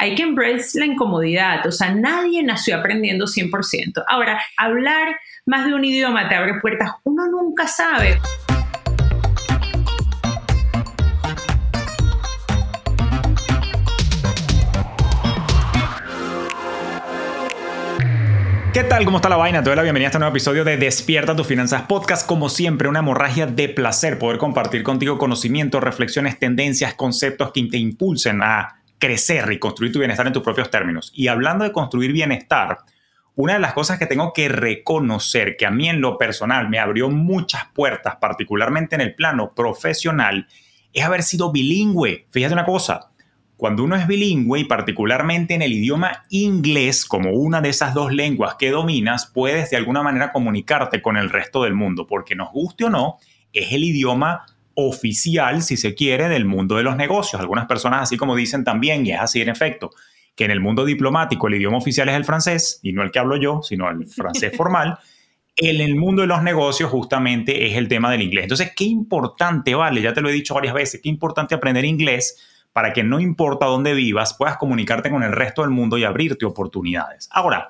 hay que embrace la incomodidad, o sea, nadie nació aprendiendo 100%. Ahora, hablar más de un idioma te abre puertas, uno nunca sabe. ¿Qué tal? ¿Cómo está la vaina? Te doy la bienvenida a este nuevo episodio de Despierta tus finanzas podcast. Como siempre, una hemorragia de placer poder compartir contigo conocimiento, reflexiones, tendencias, conceptos que te impulsen a crecer y construir tu bienestar en tus propios términos. Y hablando de construir bienestar, una de las cosas que tengo que reconocer que a mí en lo personal me abrió muchas puertas, particularmente en el plano profesional, es haber sido bilingüe. Fíjate una cosa, cuando uno es bilingüe y particularmente en el idioma inglés, como una de esas dos lenguas que dominas, puedes de alguna manera comunicarte con el resto del mundo, porque nos guste o no, es el idioma oficial, si se quiere, del mundo de los negocios. Algunas personas así como dicen también, y es así en efecto, que en el mundo diplomático el idioma oficial es el francés, y no el que hablo yo, sino el francés formal. En el mundo de los negocios justamente es el tema del inglés. Entonces, qué importante, vale, ya te lo he dicho varias veces, qué importante aprender inglés para que no importa dónde vivas, puedas comunicarte con el resto del mundo y abrirte oportunidades. Ahora,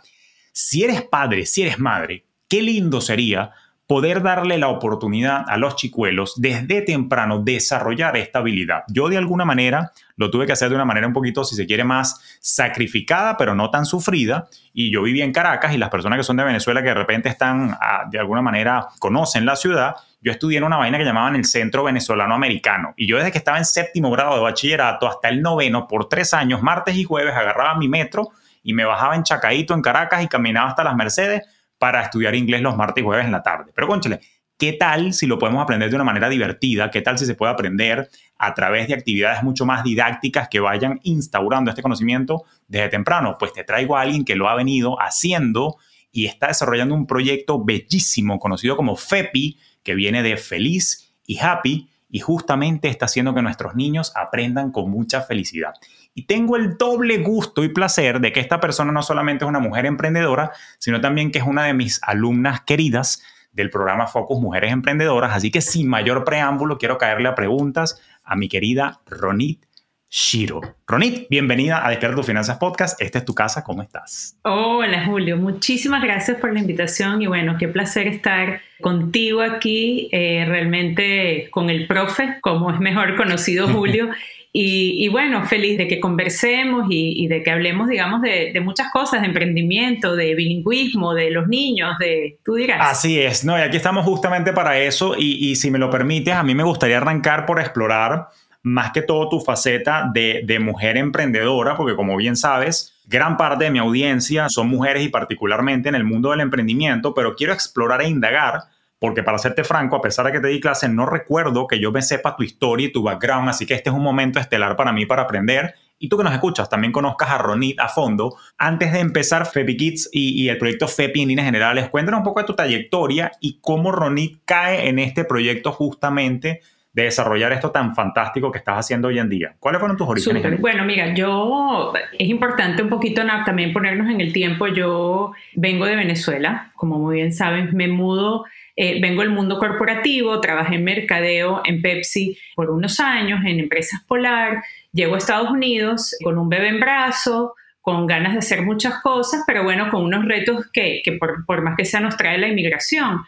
si eres padre, si eres madre, qué lindo sería poder darle la oportunidad a los chicuelos desde temprano desarrollar esta habilidad. Yo de alguna manera lo tuve que hacer de una manera un poquito, si se quiere, más sacrificada, pero no tan sufrida. Y yo vivía en Caracas y las personas que son de Venezuela que de repente están, ah, de alguna manera, conocen la ciudad, yo estudié en una vaina que llamaban el Centro Venezolano Americano. Y yo desde que estaba en séptimo grado de bachillerato hasta el noveno, por tres años, martes y jueves, agarraba mi metro y me bajaba en Chacaito, en Caracas, y caminaba hasta las Mercedes para estudiar inglés los martes y jueves en la tarde. Pero conchale, ¿qué tal si lo podemos aprender de una manera divertida? ¿Qué tal si se puede aprender a través de actividades mucho más didácticas que vayan instaurando este conocimiento desde temprano? Pues te traigo a alguien que lo ha venido haciendo y está desarrollando un proyecto bellísimo conocido como FEPI, que viene de feliz y happy, y justamente está haciendo que nuestros niños aprendan con mucha felicidad. Y tengo el doble gusto y placer de que esta persona no solamente es una mujer emprendedora, sino también que es una de mis alumnas queridas del programa Focus Mujeres Emprendedoras. Así que sin mayor preámbulo, quiero caerle a preguntas a mi querida Ronit Shiro. Ronit, bienvenida a Despierta tus Finanzas Podcast. Esta es tu casa, ¿cómo estás? Hola Julio, muchísimas gracias por la invitación y bueno, qué placer estar contigo aquí, eh, realmente con el profe, como es mejor conocido Julio. Y, bueno, feliz de que conversemos y, de que hablemos, digamos, de, muchas cosas, de emprendimiento, de bilingüismo, de los niños, de, tú dirás. Así es, no, y aquí estamos justamente para eso y, si me lo permites, a mí me gustaría arrancar por explorar más que todo tu faceta de mujer emprendedora, porque como bien sabes, gran parte de mi audiencia son mujeres y particularmente en el mundo del emprendimiento, pero quiero explorar e indagar porque para serte franco, a pesar de que te di clase, no recuerdo que yo me sepa tu historia y tu background, así que este es un momento estelar para mí para aprender. Y tú que nos escuchas, también conozcas a Ronit a fondo. Antes de empezar Fepi Kids y, el proyecto Fepi en líneas generales, cuéntanos un poco de tu trayectoria y cómo Ronit cae en este proyecto justamente de desarrollar esto tan fantástico que estás haciendo hoy en día? ¿Cuáles fueron tus orígenes? Bueno, mira, yo es importante un poquito también ponernos en el tiempo. Yo vengo de Venezuela, como muy bien saben, me mudo eh, vengo del mundo corporativo, trabajé en mercadeo en Pepsi por unos años, en empresas polar, llego a Estados Unidos con un bebé en brazo, con ganas de hacer muchas cosas, pero bueno, con unos retos que, por, por, más que sea nos trae la inmigración.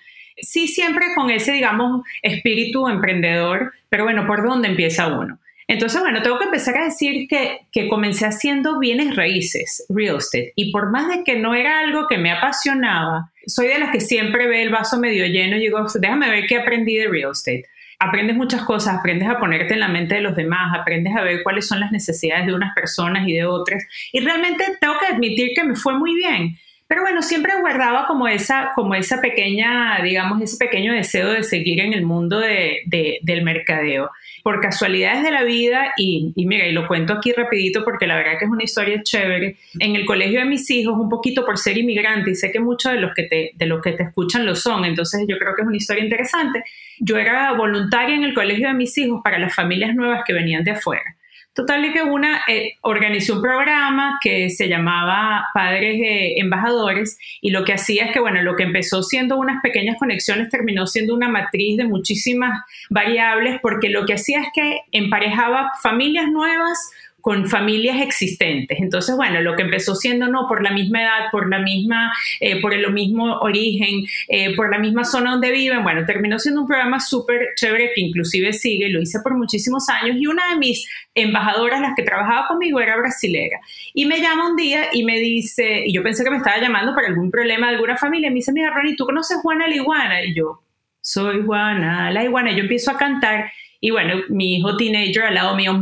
Sí, siempre con ese, digamos, espíritu emprendedor, pero bueno, ¿por dónde empieza uno? Entonces, bueno, tengo que empezar a decir que, que comencé haciendo bienes raíces, real estate, y por más de que no era algo que me apasionaba, soy de las que siempre ve el vaso medio lleno y digo, déjame ver qué aprendí de real estate. Aprendes muchas cosas, aprendes a ponerte en la mente de los demás, aprendes a ver cuáles son las necesidades de unas personas y de otras. Y realmente tengo que admitir que me fue muy bien. Pero bueno, siempre guardaba como esa, como esa pequeña, digamos, ese pequeño deseo de seguir en el mundo de, del mercadeo. Por casualidades de la vida, y, mira, y lo cuento aquí rapidito porque la verdad que es una historia chévere, en el colegio de mis hijos, un poquito por ser inmigrante, y sé que muchos de los que te, de los que te escuchan lo son, entonces yo creo que es una historia interesante, yo era voluntaria en el colegio de mis hijos para las familias nuevas que venían de afuera. Total de que una eh, organizó un programa que se llamaba Padres eh, Embajadores y lo que hacía es que, bueno, lo que empezó siendo unas pequeñas conexiones terminó siendo una matriz de muchísimas variables porque lo que hacía es que emparejaba familias nuevas con familias existentes. Entonces, bueno, lo que empezó siendo no por la misma edad, por la misma, eh, por el mismo origen, eh, por la misma zona donde viven, bueno, terminó siendo un programa súper chévere que inclusive sigue, lo hice por muchísimos años y una de mis embajadoras, las que trabajaba conmigo, era brasilera. Y me llama un día y me dice, y yo pensé que me estaba llamando para algún problema de alguna familia, me dice, mira, Ronnie, ¿tú conoces Juana la Iguana? Y yo, soy Juana la Iguana. Y yo empiezo a cantar y bueno, mi hijo teenager al lado mío,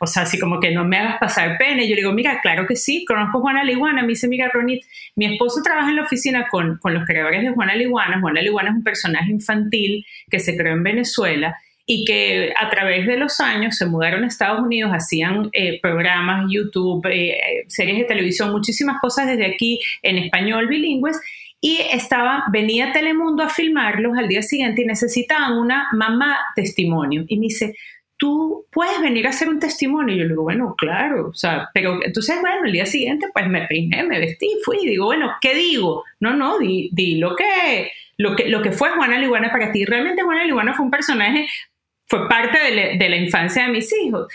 o sea, así como que no me hagas pasar pena. Y yo digo, mira, claro que sí, conozco a Juana Liguana. Me dice, mira, Ronit, mi esposo trabaja en la oficina con, con los creadores de Juana Liguana. Juana Liguana es un personaje infantil que se creó en Venezuela y que a través de los años se mudaron a Estados Unidos, hacían eh, programas, YouTube, eh, series de televisión, muchísimas cosas desde aquí en español bilingües y estaba, venía Telemundo a filmarlos al día siguiente y necesitaban una mamá testimonio. Y me dice, tú puedes venir a hacer un testimonio. Y yo le digo, bueno, claro, o sea, pero entonces, bueno, el día siguiente pues me peiné, me vestí, fui y digo, bueno, ¿qué digo? No, no, di, di lo, que, lo, que, lo que fue Juana Liguana para ti. Realmente Juana Liguana fue un personaje, fue parte de, de la infancia de mis hijos.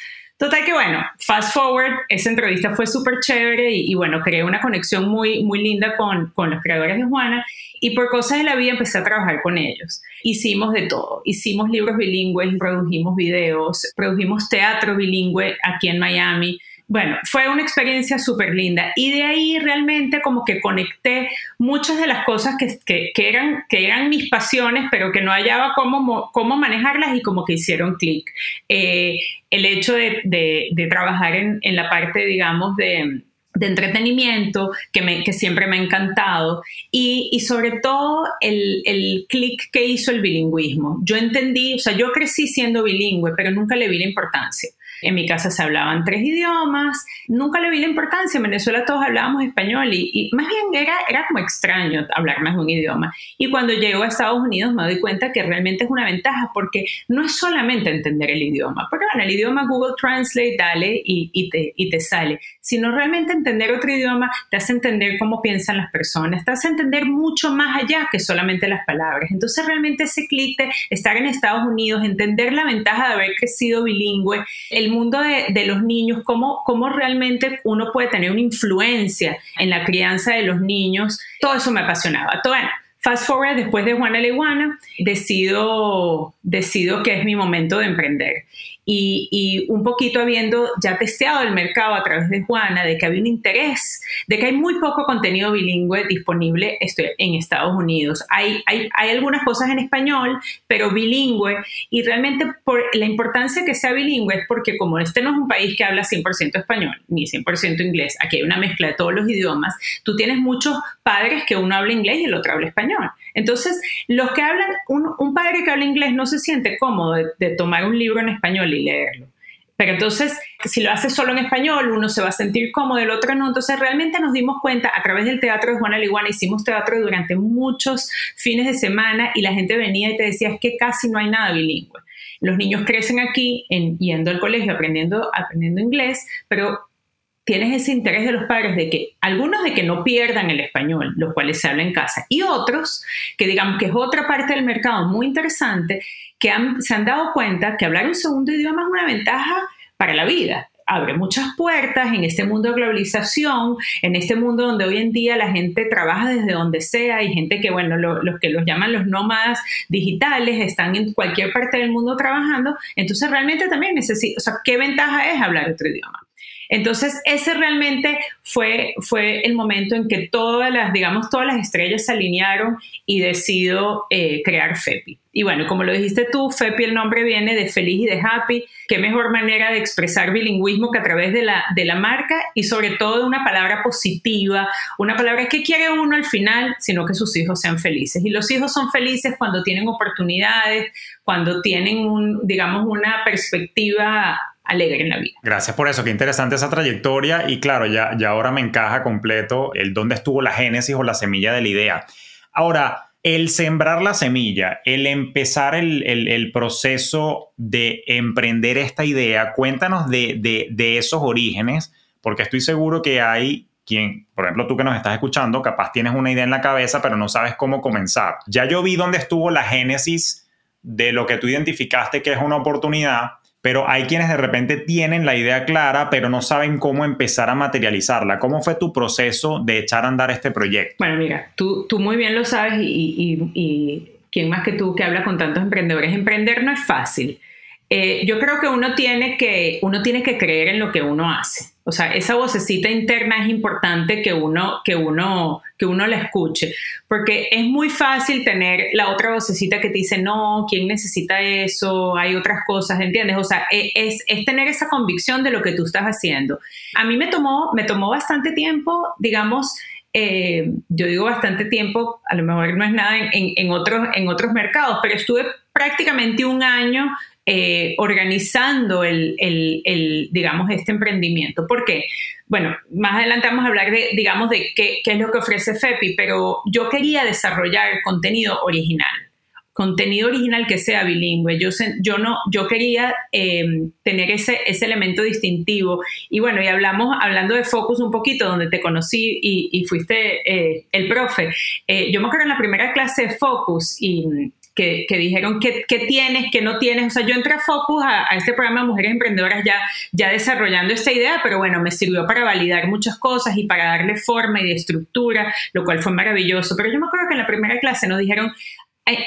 Total que bueno, fast forward, esa entrevista fue súper chévere y, bueno, creé una conexión muy, muy linda con, con los creadores de Juana y por cosas de la vida empecé a trabajar con ellos. Hicimos de todo, hicimos libros bilingües, produjimos videos, produjimos teatro bilingüe aquí en Miami, bueno, fue una experiencia súper linda y de ahí realmente como que conecté muchas de las cosas que, eran, que eran mis pasiones, pero que no hallaba cómo, cómo manejarlas y como que hicieron clic. Eh, el hecho de, trabajar en, la parte, digamos, de, entretenimiento que, me, que, siempre me ha encantado y, sobre todo el, el clic que hizo el bilingüismo. Yo entendí, o sea, yo crecí siendo bilingüe, pero nunca le vi la importancia. En mi casa se hablaban tres idiomas, nunca le vi la importancia, en Venezuela todos hablábamos español y, más bien era, era como extraño hablar más de un idioma. Y cuando llego a Estados Unidos me doy cuenta que realmente es una ventaja porque no es solamente entender el idioma, porque bueno, el idioma Google Translate, dale y, te, y te sale, sino realmente entender otro idioma te hace entender cómo piensan las personas, te hace entender mucho más allá que solamente las palabras. Entonces realmente ese clic de estar en Estados Unidos, entender la ventaja de haber crecido bilingüe, el mundo de, los niños, cómo, cómo realmente uno puede tener una influencia en la crianza de los niños, todo eso me apasionaba. Todo, bueno, fast forward, después de Juana Leguana, decido, decido que es mi momento de emprender y, un poquito habiendo ya testeado el mercado a través de Juana, de que había un interés, de que hay muy poco contenido bilingüe disponible en Estados Unidos. Hay, hay, hay algunas cosas en español, pero bilingüe, y realmente por la importancia que sea bilingüe es porque como este no es un país que habla 100% español ni 100% inglés, aquí hay una mezcla de todos los idiomas, tú tienes muchos padres que uno habla inglés y el otro habla español. Entonces, los que hablan, un, padre que habla inglés no se siente cómodo de, tomar un libro en español leerlo. Pero entonces, si lo hace solo en español, uno se va a sentir cómodo, el otro no. Entonces, realmente nos dimos cuenta a través del teatro de Juana Liguana, hicimos teatro durante muchos fines de semana y la gente venía y te decía, es que casi no hay nada bilingüe. Los niños crecen aquí en, yendo al colegio, aprendiendo, aprendiendo inglés, pero tienes ese interés de los padres de que algunos de que no pierdan el español, los cuales se habla en casa, y otros que digamos que es otra parte del mercado muy interesante, que se han dado cuenta que hablar un segundo idioma es una ventaja para la vida. Abre muchas puertas en este mundo de globalización, en este mundo donde hoy en día la gente trabaja desde donde sea y gente que, bueno, los que los llaman los nómadas digitales están en cualquier parte del mundo trabajando. Entonces, realmente también necesito, o sea, ¿qué ventaja es hablar otro idioma? Entonces, ese realmente fue, fue el momento en que todas las, digamos, todas las estrellas se alinearon y decido eh, crear FEPI. Y bueno, como lo dijiste tú, FEPI el nombre viene de feliz y de happy. Qué mejor manera de expresar bilingüismo que a través de la, de la marca y sobre todo una palabra positiva, una palabra que quiere uno al final, sino que sus hijos sean felices. Y los hijos son felices cuando tienen oportunidades, cuando tienen, un, digamos, una perspectiva alegre en la vida. Gracias por eso, qué interesante esa trayectoria y claro, ya, ya ahora me encaja completo el dónde estuvo la génesis o la semilla de la idea. Ahora, el sembrar la semilla, el empezar el, proceso de emprender esta idea, cuéntanos de, de, esos orígenes, porque estoy seguro que hay quien, por ejemplo, tú que nos estás escuchando, capaz tienes una idea en la cabeza, pero no sabes cómo comenzar. Ya yo vi dónde estuvo la génesis de lo que tú identificaste que es una oportunidad, pero hay quienes de repente tienen la idea clara, pero no saben cómo empezar a materializarla. ¿Cómo fue tu proceso de echar a andar este proyecto? Bueno, mira, tú, tú muy bien lo sabes y, y, quién más que tú que habla con tantos emprendedores. Emprender no es fácil. Eh, yo creo que uno tiene que, uno tiene que creer en lo que uno hace. O sea, esa vocecita interna es importante que uno, que uno, que uno la escuche, porque es muy fácil tener la otra vocecita que te dice, no, ¿quién necesita eso? Hay otras cosas, ¿entiendes? O sea, e, es, es tener esa convicción de lo que tú estás haciendo. A mí me tomó, me tomó bastante tiempo, digamos, eh, yo digo bastante tiempo, a lo mejor no es nada en, en, otros, en otros mercados, pero estuve prácticamente un año eh, organizando el, el, digamos, este emprendimiento. ¿Por qué? Bueno, más adelante vamos a hablar de, digamos, de qué, qué es lo que ofrece FEPI, pero yo quería desarrollar contenido original contenido original que sea bilingüe. Yo, yo, no, yo quería eh, tener ese, ese elemento distintivo. Y bueno, y hablamos, hablando de Focus un poquito, donde te conocí y, fuiste eh, el profe. yo me acuerdo en la primera clase de Focus y que, dijeron qué, tienes, qué no tienes. O sea, yo entré a Focus, a, este programa de Mujeres Emprendedoras ya, ya desarrollando esta idea, pero bueno, me sirvió para validar muchas cosas y para darle forma y estructura, lo cual fue maravilloso. Pero yo me acuerdo que en la primera clase nos dijeron,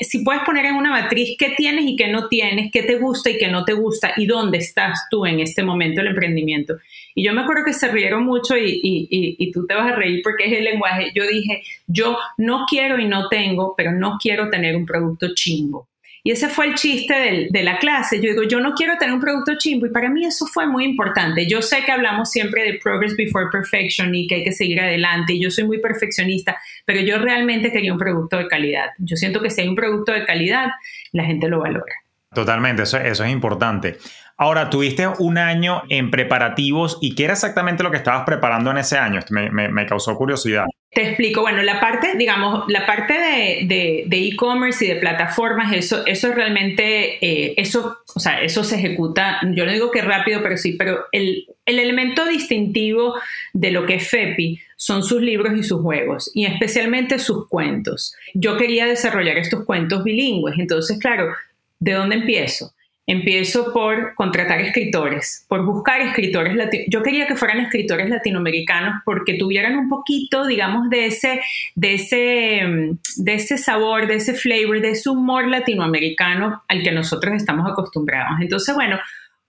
si puedes poner en una matriz qué tienes y qué no tienes, qué te gusta y qué no te gusta y dónde estás tú en este momento del emprendimiento. Y yo me acuerdo que se rieron mucho y, y, tú te vas a reír porque es el lenguaje. Yo dije, yo no quiero y no tengo, pero no quiero tener un producto chimbo. Y ese fue el chiste de la clase. Yo digo, yo no quiero tener un producto chimbo y para mí eso fue muy importante. Yo sé que hablamos siempre de progress before perfection y que hay que seguir adelante y yo soy muy perfeccionista, pero yo realmente quería un producto de calidad. Yo siento que si hay un producto de calidad, la gente lo valora. Totalmente, eso, eso es importante. Ahora, tuviste un año en preparativos y ¿qué era exactamente lo que estabas preparando en ese año? Me, me causó curiosidad. Te explico, bueno, la parte, digamos, la parte de e-commerce y de plataformas, eso, eso realmente, eh, eso, o sea, eso se ejecuta, yo no digo que rápido, pero sí, pero el, el elemento distintivo de lo que es FEPI son sus libros y sus juegos, y especialmente sus cuentos. Yo quería desarrollar estos cuentos bilingües, entonces, claro, ¿de dónde empiezo? Empiezo por contratar escritores, por buscar escritores Yo quería que fueran escritores latinoamericanos porque tuvieran un poquito, digamos, de ese, de ese, de ese sabor, de ese flavor, de ese humor latinoamericano al que nosotros estamos acostumbrados. Entonces, bueno,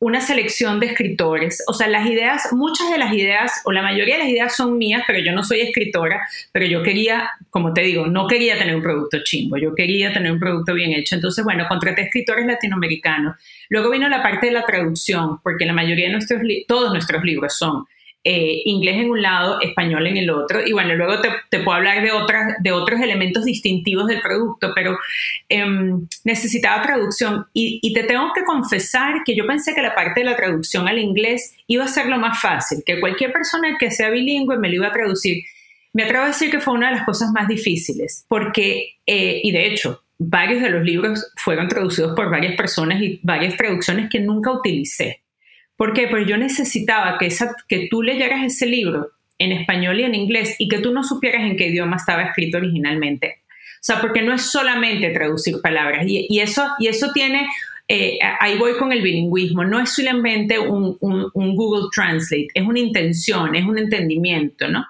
una selección de escritores. O sea, las ideas, muchas de las ideas, o la mayoría de las ideas son mías, pero yo no soy escritora, pero yo quería, como te digo, no quería tener un producto chimbo, yo quería tener un producto bien hecho. Entonces, bueno, contraté escritores latinoamericanos. Luego vino la parte de la traducción, porque la mayoría de nuestros, todos nuestros libros son eh, inglés en un lado, español en el otro. Y bueno, luego te, puedo hablar de, otras, de otros elementos distintivos del producto, pero em, necesitaba traducción. Y, te tengo que confesar que yo pensé que la parte de la traducción al inglés iba a ser lo más fácil, que cualquier persona que sea bilingüe me lo iba a traducir. Me atrevo a decir que fue una de las cosas más difíciles, porque, eh, y de hecho, varios de los libros fueron traducidos por varias personas y varias traducciones que nunca utilicé. ¿Por qué? Porque yo necesitaba que, esa, que tú leyeras ese libro en español y en inglés y que tú no supieras en qué idioma estaba escrito originalmente. O sea, porque no es solamente traducir palabras y, eso, y eso tiene, eh, ahí voy con el bilingüismo, no es solamente un, un Google Translate, es una intención, es un entendimiento, ¿no?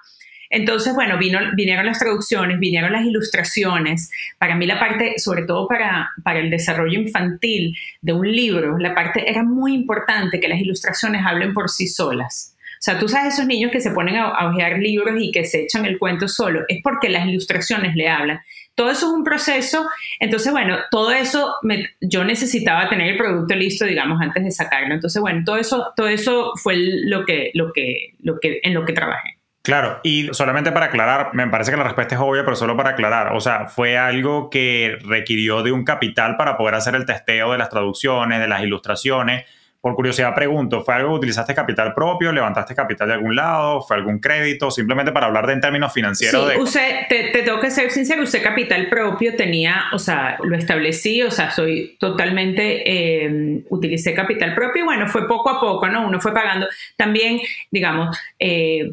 Entonces, bueno, vino, vinieron las traducciones, vinieron las ilustraciones. Para mí la parte, sobre todo para, para el desarrollo infantil de un libro, la parte era muy importante que las ilustraciones hablen por sí solas. O sea, tú sabes esos niños que se ponen a, a ojear libros y que se echan el cuento solo, es porque las ilustraciones le hablan. Todo eso es un proceso. Entonces, bueno, todo eso yo necesitaba tener el producto listo, digamos, antes de sacarlo. Entonces, bueno, todo eso, todo eso fue lo que, lo que, lo que, en lo que trabajé. Claro, y solamente para aclarar, me parece que la respuesta es obvia, pero solo para aclarar, o sea, fue algo que requirió de un capital para poder hacer el testeo de las traducciones, de las ilustraciones, por curiosidad pregunto, ¿fue algo que utilizaste capital propio? ¿Levantaste capital de algún lado? ¿Fue algún crédito? Simplemente para hablar de en términos financieros. Sí, usé, te, tengo que ser sincero, usé capital propio, tenía, o sea, lo establecí, o sea, soy totalmente, eh, utilicé capital propio y bueno, fue poco a poco, ¿no? Uno fue pagando también, digamos, eh,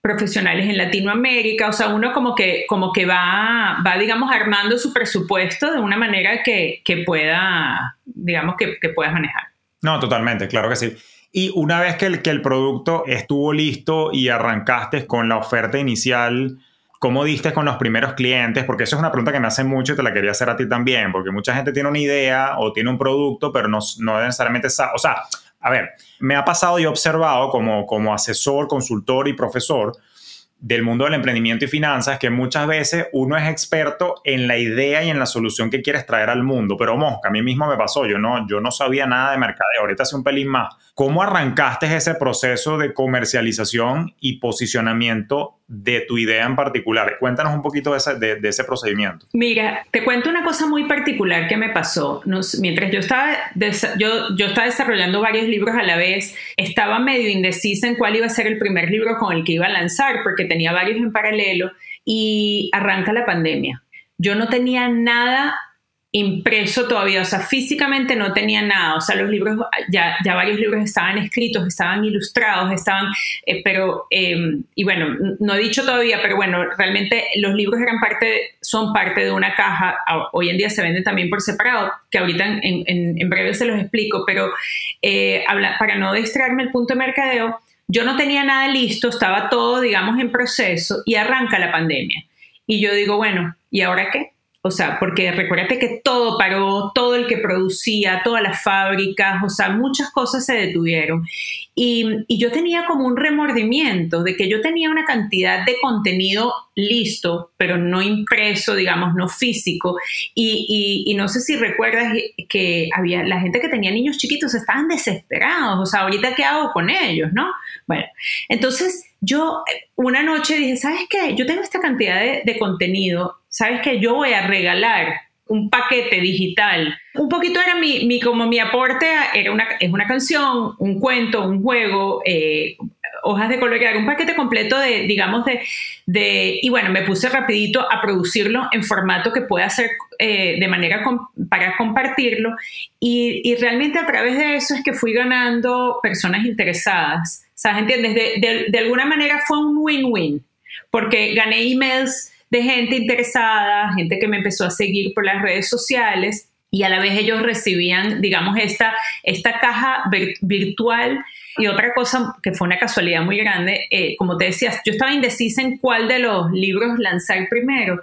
profesionales en Latinoamérica, o sea, uno como que, como que va, va, digamos, armando su presupuesto de una manera que, que pueda, digamos, que, que puedas manejar. No, totalmente, claro que sí. Y una vez que el, que el producto estuvo listo y arrancaste con la oferta inicial, ¿cómo diste con los primeros clientes? Porque eso es una pregunta que me hacen mucho y te la quería hacer a ti también, porque mucha gente tiene una idea o tiene un producto, pero no, no necesariamente sabe, o sea, a ver, me ha pasado y he observado como, como asesor, consultor y profesor del mundo del emprendimiento y finanzas que muchas veces uno es experto en la idea y en la solución que quieres traer al mundo, pero mosca, a mí mismo me pasó, yo no, yo no sabía nada de mercadeo, ahorita hace un pelín más. ¿Cómo arrancaste ese proceso de comercialización y posicionamiento de tu idea en particular? Cuéntanos un poquito de ese, procedimiento. Mira, te cuento una cosa muy particular que me pasó. mientras yo estaba, yo, yo estaba desarrollando varios libros a la vez, estaba medio indecisa en cuál iba a ser el primer libro con el que iba a lanzar, porque tenía varios en paralelo, y arranca la pandemia. Yo no tenía nada impreso todavía, o sea, físicamente no tenía nada, o sea, los libros, ya, ya varios libros estaban escritos, estaban ilustrados, estaban, eh, pero, em, y bueno, no he dicho todavía, pero bueno, realmente los libros eran parte, son parte de una caja, hoy en día se venden también por separado, que ahorita en, en, breve se los explico, pero eh, habla, para no distraerme el punto de mercadeo, yo no tenía nada listo, estaba todo, digamos, en proceso y arranca la pandemia. Y yo digo, bueno, ¿y ahora qué? O sea, porque recuérdate que todo paró, todo el que producía, todas las fábricas, o sea, muchas cosas se detuvieron. Y, yo tenía como un remordimiento de que yo tenía una cantidad de contenido listo, pero no impreso, digamos, no físico. Y, y, no sé si recuerdas que había la gente que tenía niños chiquitos estaban desesperados, o sea, ahorita qué hago con ellos, ¿no? Bueno, entonces yo eh, una noche dije, ¿sabes qué? Yo tengo esta cantidad de, contenido, ¿sabes qué? Yo voy a regalar un paquete digital. Un poquito era mi, como mi aporte, era una, es una canción, un cuento, un juego, eh, hojas de colorear, un paquete completo de, digamos, de, de, y bueno, me puse rapidito a producirlo en formato que pueda ser eh, de manera para compartirlo y, y, realmente a través de eso es que fui ganando personas interesadas. O sea, ¿entiendes? De, de alguna manera fue un win-win, porque gané emails de gente interesada, gente que me empezó a seguir por las redes sociales y a la vez ellos recibían, digamos, esta, esta caja virtual. Y otra cosa que fue una casualidad muy grande, eh, como te decías, yo estaba indecisa en cuál de los libros lanzar primero.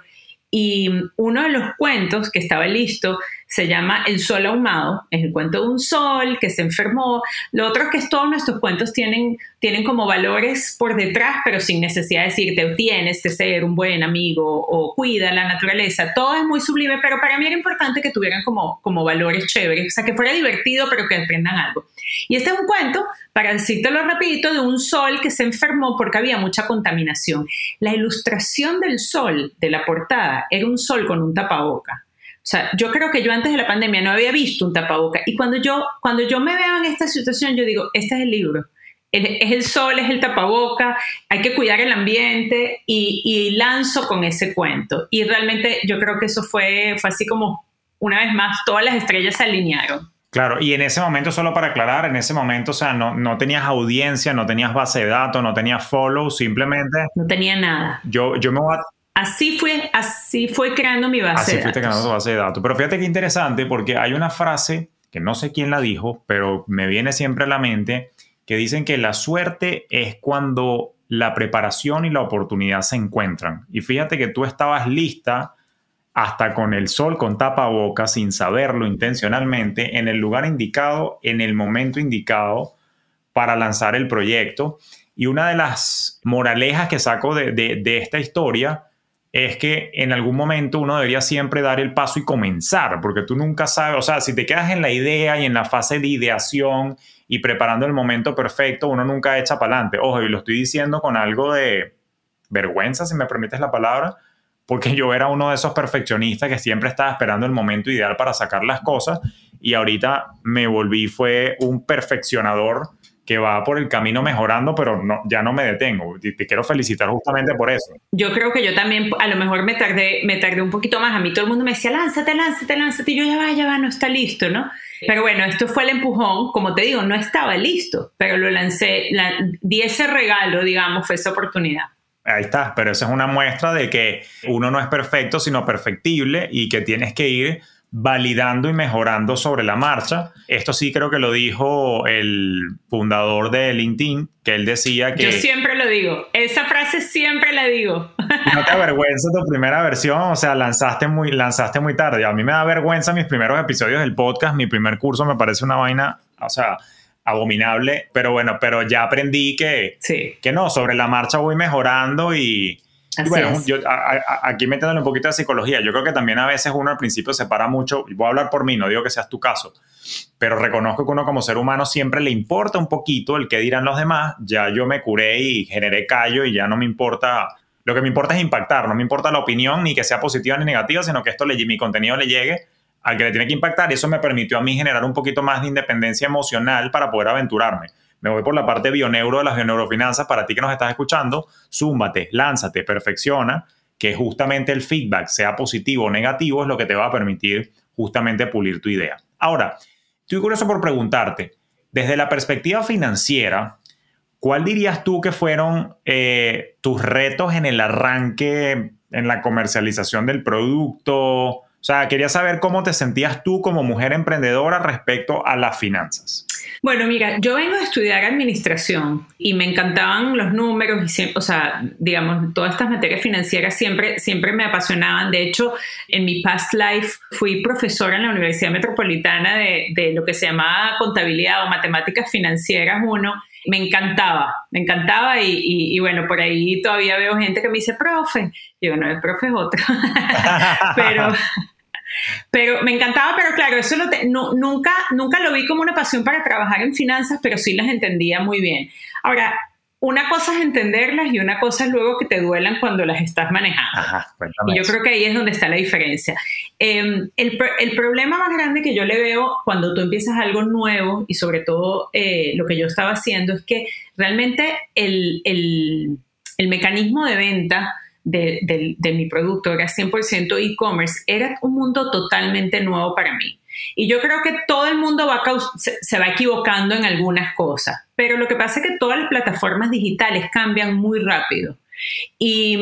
Y uno de los cuentos que estaba listo se llama El Sol Ahumado, es el cuento de un sol que se enfermó. Lo otro es que todos nuestros cuentos tienen, tienen como valores por detrás, pero sin necesidad de decirte tienes que ser un buen amigo o cuida la naturaleza. Todo es muy sublime, pero para mí era importante que tuvieran como, como valores chéveres, o sea, que fuera divertido, pero que aprendan algo. Y este es un cuento, para decírtelo rapidito, de un sol que se enfermó porque había mucha contaminación. La ilustración del sol de la portada era un sol con un tapaboca o sea, yo creo que yo antes de la pandemia no había visto un tapaboca y cuando yo, cuando yo me veo en esta situación, yo digo, este es el libro. Es el sol, es el tapaboca, hay que cuidar el ambiente y, y lanzo con ese cuento. Y realmente yo creo que eso fue, fue así como, una vez más, todas las estrellas se alinearon. Claro, y en ese momento, solo para aclarar, en ese momento, o sea, no, no tenías audiencia, no tenías base de datos, no tenías follow, simplemente... No tenía nada. Yo, yo me voy a Así fue, así fue creando mi base de datos. Así fuiste creando tu base de datos. Pero fíjate qué interesante porque hay una frase que no sé quién la dijo, pero me viene siempre a la mente, que dicen que la suerte es cuando la preparación y la oportunidad se encuentran. Y fíjate que tú estabas lista hasta con el sol con tapa boca, sin saberlo intencionalmente, en el lugar indicado, en el momento indicado para lanzar el proyecto. Y una de las moralejas que saco de, de esta historia es que en algún momento uno debería siempre dar el paso y comenzar, porque tú nunca sabes, o sea, si te quedas en la idea y en la fase de ideación y preparando el momento perfecto, uno nunca echa para adelante. Ojo, y lo estoy diciendo con algo de vergüenza, si me permites la palabra, porque yo era uno de esos perfeccionistas que siempre estaba esperando el momento ideal para sacar las cosas y ahorita me volví, fue un perfeccionador que va por el camino mejorando, pero no, ya no me detengo. Te, quiero felicitar justamente por eso. Yo creo que yo también, a lo mejor me tardé, me tardé un poquito más. A mí todo el mundo me decía, lánzate, lánzate, lánzate. Y yo ya va, ya va, no está listo, ¿no? Pero bueno, esto fue el empujón. Como te digo, no estaba listo, pero lo lancé, di ese regalo, digamos, fue esa oportunidad. Ahí está, pero esa es una muestra de que uno no es perfecto, sino perfectible y que tienes que ir validando y mejorando sobre la marcha. Esto sí creo que lo dijo el fundador de LinkedIn, que él decía que... Yo siempre lo digo, esa frase siempre la digo. No te avergüenza tu primera versión, o sea, lanzaste muy, lanzaste muy tarde. A mí me da vergüenza mis primeros episodios del podcast, mi primer curso me parece una vaina, o sea, abominable, pero bueno, pero ya aprendí que, que no, sobre la marcha voy mejorando y bueno, yo, aquí metiéndole un poquito de psicología, yo creo que también a veces uno al principio se para mucho, voy a hablar por mí, no digo que seas tu caso, pero reconozco que uno como ser humano siempre le importa un poquito el que dirán los demás, ya yo me curé y generé callo y ya no me importa, lo que me importa es impactar, no me importa la opinión ni que sea positiva ni negativa, sino que esto le, mi contenido le llegue al que le tiene que impactar y eso me permitió a mí generar un poquito más de independencia emocional para poder aventurarme me voy por la parte bioneuro de las bioneurofinanzas. Para ti que nos estás escuchando, zúmbate, lánzate, perfecciona, que justamente el feedback, sea positivo o negativo, es lo que te va a permitir justamente pulir tu idea. Ahora, estoy curioso por preguntarte, desde la perspectiva financiera, ¿cuál dirías tú que fueron eh, tus retos en el arranque, en la comercialización del producto? O sea, quería saber cómo te sentías tú como mujer emprendedora respecto a las finanzas. Bueno, mira, yo vengo a estudiar administración y me encantaban los números y siempre, o sea, digamos, todas estas materias financieras siempre, siempre me apasionaban. De hecho, en mi past life fui profesora en la Universidad Metropolitana de, lo que se llamaba contabilidad o matemáticas financieras uno me encantaba, me encantaba y, bueno, por ahí todavía veo gente que me dice, profe, y yo no, el profe es otro, pero, pero me encantaba, pero claro, eso nunca, nunca lo vi como una pasión para trabajar en finanzas, pero sí las entendía muy bien. Ahora, una cosa es entenderlas y una cosa es luego que te duelan cuando las estás manejando. y yo creo que ahí es donde está la diferencia. Em, el, problema más grande que yo le veo cuando tú empiezas algo nuevo y sobre todo eh, lo que yo estaba haciendo es que realmente el, el mecanismo de venta de, mi producto, era 100% e-commerce, era un mundo totalmente nuevo para mí. Y yo creo que todo el mundo va se, va equivocando en algunas cosas, pero lo que pasa es que todas las plataformas digitales cambian muy rápido. Y,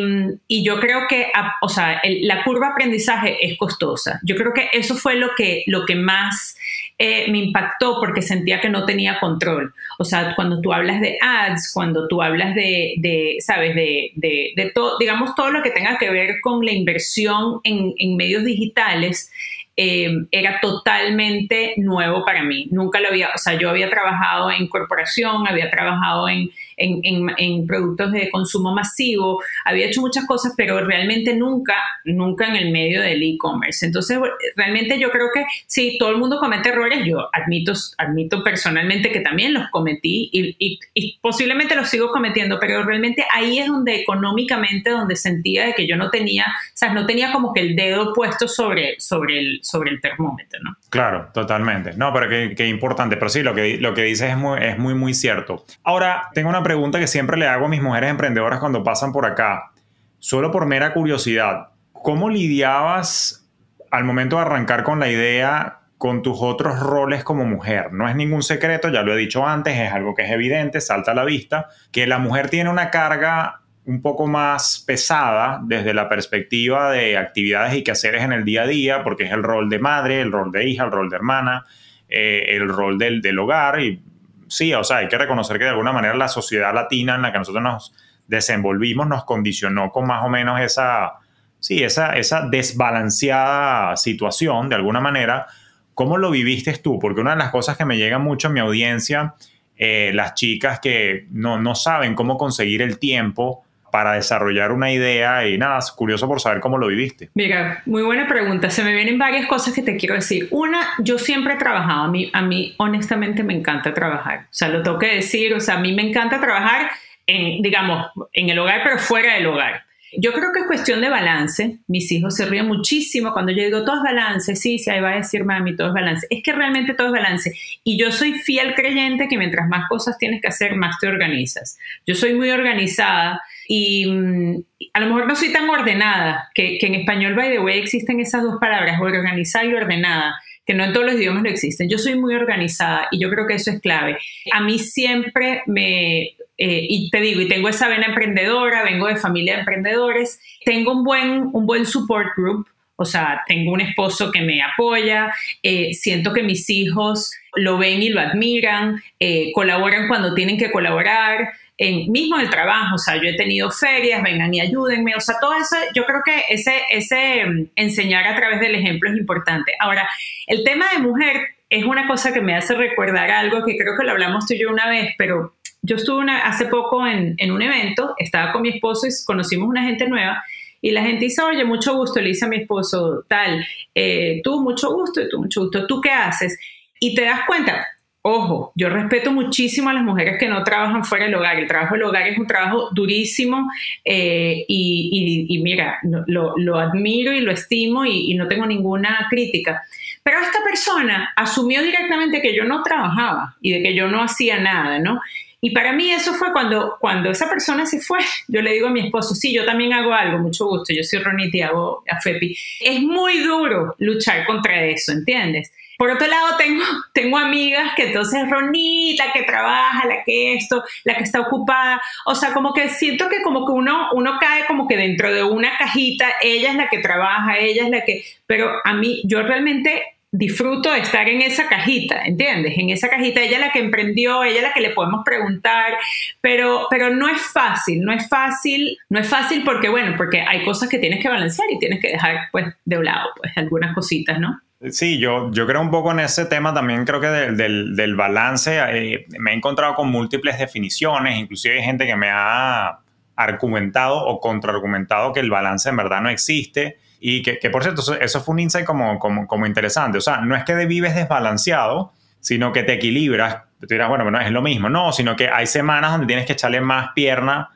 yo creo que, o sea, la curva de aprendizaje es costosa. Yo creo que eso fue lo que, lo que más eh, me impactó porque sentía que no tenía control. O sea, cuando tú hablas de ads, cuando tú hablas de, de ¿sabes? De, de, todo, digamos, todo lo que tenga que ver con la inversión en, en medios digitales, eh, era totalmente nuevo para mí. Nunca lo había, o sea, yo había trabajado en corporación, había trabajado en, en, productos de consumo masivo, había hecho muchas cosas, pero realmente nunca, nunca en el medio del e-commerce. Entonces, realmente yo creo que sí, todo el mundo comete errores, yo admito, admito personalmente que también los cometí y, y, posiblemente los sigo cometiendo, pero realmente ahí es donde económicamente, donde sentía de que yo no tenía, o sea, no tenía como que el dedo puesto sobre, sobre el sobre el termómetro, ¿no? Claro, totalmente. No, pero qué, importante. Pero sí, lo que, lo que dices es muy, es muy, muy cierto. Ahora, tengo una pregunta que siempre le hago a mis mujeres emprendedoras cuando pasan por acá, solo por mera curiosidad. ¿Cómo lidiabas al momento de arrancar con la idea con tus otros roles como mujer. No es ningún secreto, ya lo he dicho antes, es algo que es evidente, salta a la vista, que la mujer tiene una carga un poco más pesada desde la perspectiva de actividades y quehaceres en el día a día, porque es el rol de madre, el rol de hija, el rol de hermana, eh, el rol del, del, hogar. Y sí, o sea, hay que reconocer que de alguna manera la sociedad latina en la que nosotros nos desenvolvimos nos condicionó con más o menos esa, sí, esa, esa desbalanceada situación, de alguna manera. ¿Cómo lo viviste tú? Porque una de las cosas que me llega mucho en mi audiencia, eh, las chicas que no, no saben cómo conseguir el tiempo para desarrollar una idea y nada, curioso por saber cómo lo viviste. Mira, muy buena pregunta. Se me vienen varias cosas que te quiero decir. Una, yo siempre he trabajado, a mí, a mí honestamente me encanta trabajar. O sea, lo tengo que decir, o sea, a mí me encanta trabajar en, digamos, en el hogar, pero fuera del hogar. Yo creo que es cuestión de balance. Mis hijos se ríen muchísimo cuando yo digo todo es balance. Sí, sí, ahí va a decir mami, todo es balance. Es que realmente todo es balance. Y yo soy fiel creyente que mientras más cosas tienes que hacer, más te organizas. Yo soy muy organizada y mm, a lo mejor no soy tan ordenada, que, en español, by the way, existen esas dos palabras, organizada y ordenada que no en todos los idiomas lo existen. Yo soy muy organizada y yo creo que eso es clave. A mí siempre me, eh, y te digo, y tengo esa vena emprendedora, vengo de familia de emprendedores, tengo un buen, un buen support group, O sea, tengo un esposo que me apoya, eh, siento que mis hijos lo ven y lo admiran, eh, colaboran cuando tienen que colaborar, en, mismo el trabajo, o sea, yo he tenido ferias, vengan y ayúdenme, o sea, todo eso, yo creo que ese, ese mm, enseñar a través del ejemplo es importante. Ahora, el tema de mujer es una cosa que me hace recordar algo que creo que lo hablamos tú y yo una vez, pero yo estuve hace poco en, en, un evento, estaba con mi esposo y conocimos una gente nueva y la gente dice, oye, mucho gusto, le dice a mi esposo, tal, eh, tú mucho gusto y tú mucho gusto, ¿tú qué haces? Y te das cuenta, Ojo, yo respeto muchísimo a las mujeres que no trabajan fuera del hogar. El trabajo del hogar es un trabajo durísimo eh, y, mira, lo, admiro y lo estimo y, no tengo ninguna crítica. Pero esta persona asumió directamente que yo no trabajaba y de que yo no hacía nada, ¿no? Y para mí eso fue cuando, cuando esa persona se fue, yo le digo a mi esposo, sí, yo también hago algo, mucho gusto, yo soy Roniti, hago a FEPI. Es muy duro luchar contra eso, ¿entiendes? Por otro lado, tengo, tengo amigas que entonces Ronita, que trabaja, la que esto, la que está ocupada. O sea, como que siento que como que uno, uno cae como que dentro de una cajita, ella es la que trabaja, ella es la que... Pero a mí, yo realmente disfruto de estar en esa cajita, ¿entiendes? En esa cajita, ella es la que emprendió, ella es la que le podemos preguntar, pero, pero no es fácil, no es fácil, no es fácil porque, bueno, porque hay cosas que tienes que balancear y tienes que dejar, pues, de un lado, pues, algunas cositas, ¿no? Sí, yo, yo creo un poco en ese tema también, creo que del, del, balance, eh, me he encontrado con múltiples definiciones, inclusive hay gente que me ha argumentado o contraargumentado que el balance en verdad no existe y que, que por cierto, eso, fue un insight como, como, como, interesante, o sea, no es que vives desbalanceado, sino que te equilibras, tú dirás, bueno, bueno, es lo mismo, no, sino que hay semanas donde tienes que echarle más pierna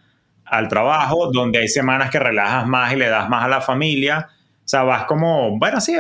al trabajo, donde hay semanas que relajas más y le das más a la familia, o sea, vas como, bueno, sí,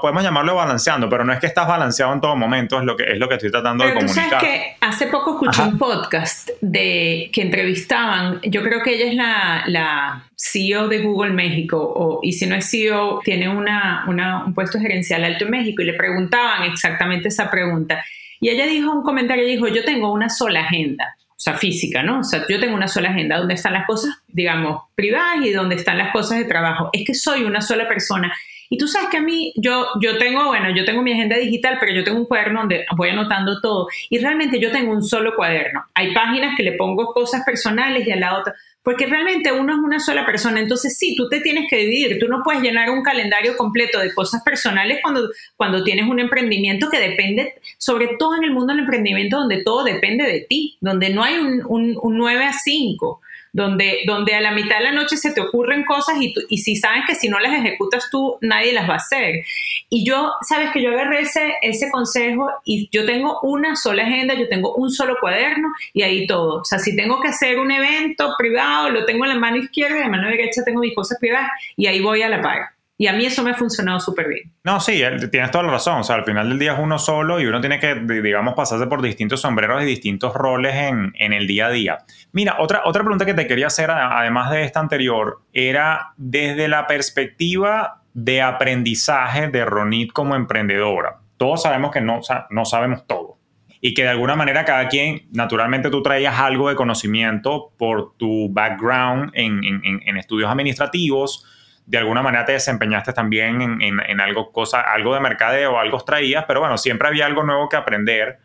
podemos llamarlo balanceando, pero no es que estás balanceado en todo momento, es lo que, es lo que estoy tratando de comunicar. Tú sabes que hace poco escuché un podcast de que entrevistaban, yo creo que ella es la, la CEO de Google México, o, y si no es CEO, tiene una, una, un puesto gerencial alto en México, y le preguntaban exactamente esa pregunta. Y ella dijo un comentario, dijo, yo tengo una sola agenda o sea, física, ¿no? O sea, yo tengo una sola agenda donde están las cosas, digamos, privadas y donde están las cosas de trabajo. Es que soy una sola persona. Y tú sabes que a mí, yo, yo tengo, bueno, yo tengo mi agenda digital, pero yo tengo un cuaderno donde voy anotando todo. Y realmente yo tengo un solo cuaderno. Hay páginas que le pongo cosas personales y a la otra porque realmente uno es una sola persona, entonces sí, tú te tienes que dividir, tú no puedes llenar un calendario completo de cosas personales cuando, cuando tienes un emprendimiento que depende, sobre todo en el mundo del emprendimiento, donde todo depende de ti, donde no hay un, un, un 9 a 5 donde, donde a la mitad de la noche se te ocurren cosas y, y si sabes que si no las ejecutas tú, nadie las va a hacer. Y yo, sabes que yo agarré ese, ese consejo y yo tengo una sola agenda, yo tengo un solo cuaderno y ahí todo. O sea, si tengo que hacer un evento privado, lo tengo en la mano izquierda y en la mano derecha tengo mis cosas privadas y ahí voy a la par. Y a mí eso me ha funcionado súper bien. No, sí, tienes toda la razón. O sea, al final del día es uno solo y uno tiene que, digamos, pasarse por distintos sombreros y distintos roles en, en el día a día. Mira, otra, otra pregunta que te quería hacer, además de esta anterior, era desde la perspectiva de aprendizaje de Ronit como emprendedora. Todos sabemos que no, no sabemos todo y que de alguna manera cada quien, naturalmente tú traías algo de conocimiento por tu background en, en estudios administrativos, de alguna manera te desempeñaste también en, algo, cosa, algo de mercadeo, algo traías, pero bueno, siempre había algo nuevo que aprender.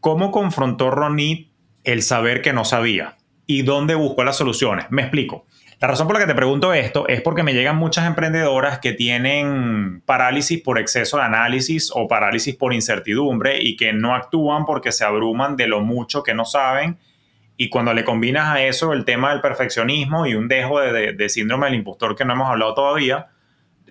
¿Cómo confrontó Ronit el saber que no sabía? ¿Y dónde buscó las soluciones? Me explico. La razón por la que te pregunto esto es porque me llegan muchas emprendedoras que tienen parálisis por exceso de análisis o parálisis por incertidumbre y que no actúan porque se abruman de lo mucho que no saben y cuando le combinas a eso el tema del perfeccionismo y un dejo de, síndrome del impostor que no hemos hablado todavía,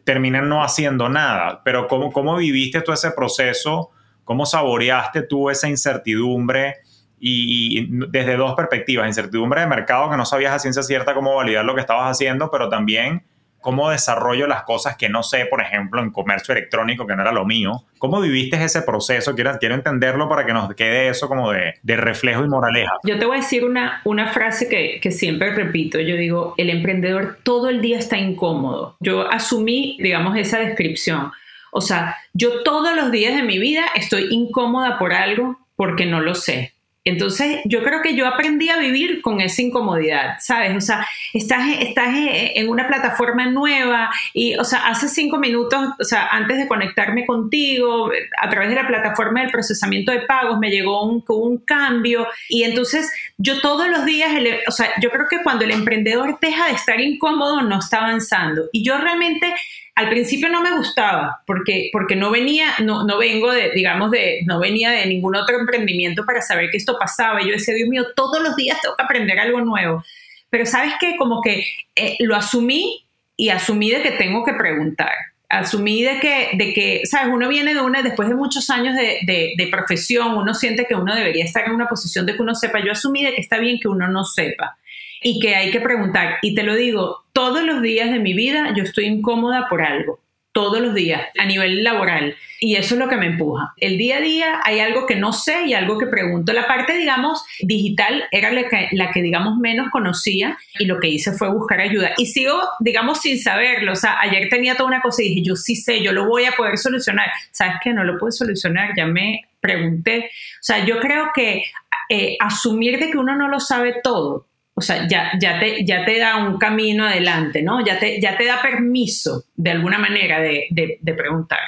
terminan no haciendo nada. Pero ¿cómo, cómo viviste tú ese proceso? ¿Cómo saboreaste tú esa incertidumbre? Y, y, desde dos perspectivas, incertidumbre de mercado, que no sabías a ciencia cierta cómo validar lo que estabas haciendo, pero también cómo desarrollo las cosas que no sé, por ejemplo, en comercio electrónico, que no era lo mío. ¿Cómo viviste ese proceso? Quiero, quiero entenderlo para que nos quede eso como de, de reflejo y moraleja. Yo te voy a decir una, una frase que, que siempre repito. Yo digo, el emprendedor todo el día está incómodo. Yo asumí, digamos, esa descripción. O sea, yo todos los días de mi vida estoy incómoda por algo porque no lo sé Entonces, yo creo que yo aprendí a vivir con esa incomodidad, ¿sabes? O sea, estás, estás en una plataforma nueva y, o sea, hace cinco minutos, o sea, antes de conectarme contigo, a través de la plataforma del procesamiento de pagos, me llegó un, un cambio y entonces yo todos los días, o sea, yo creo que cuando el emprendedor deja de estar incómodo, no está avanzando. Y yo realmente al principio no me gustaba porque, porque no venía, no, no vengo de, digamos, de, no venía de ningún otro emprendimiento para saber que esto pasaba. Y yo decía, Dios mío, todos los días tengo que aprender algo nuevo. Pero sabes que como que eh, lo asumí y asumí de que tengo que preguntar. Asumí de que, de que, sabes, uno viene de una, después de muchos años de, de, de profesión, uno siente que uno debería estar en una posición de que uno sepa. Yo asumí de que está bien que uno no sepa y que hay que preguntar. Y te lo digo, todos los días de mi vida yo estoy incómoda por algo, todos los días, a nivel laboral. Y eso es lo que me empuja. El día a día hay algo que no sé y algo que pregunto. La parte, digamos, digital era la que, la que, digamos, menos conocía y lo que hice fue buscar ayuda. Y sigo, digamos, sin saberlo. O sea, ayer tenía toda una cosa y dije, yo sí sé, yo lo voy a poder solucionar. ¿Sabes qué? No lo puedo solucionar, ya me pregunté. O sea, yo creo que eh, asumir de que uno no lo sabe todo o sea, ya, ya, te, ya te da un camino adelante, ¿no? Ya te, ya te da permiso de alguna manera de, de, preguntar.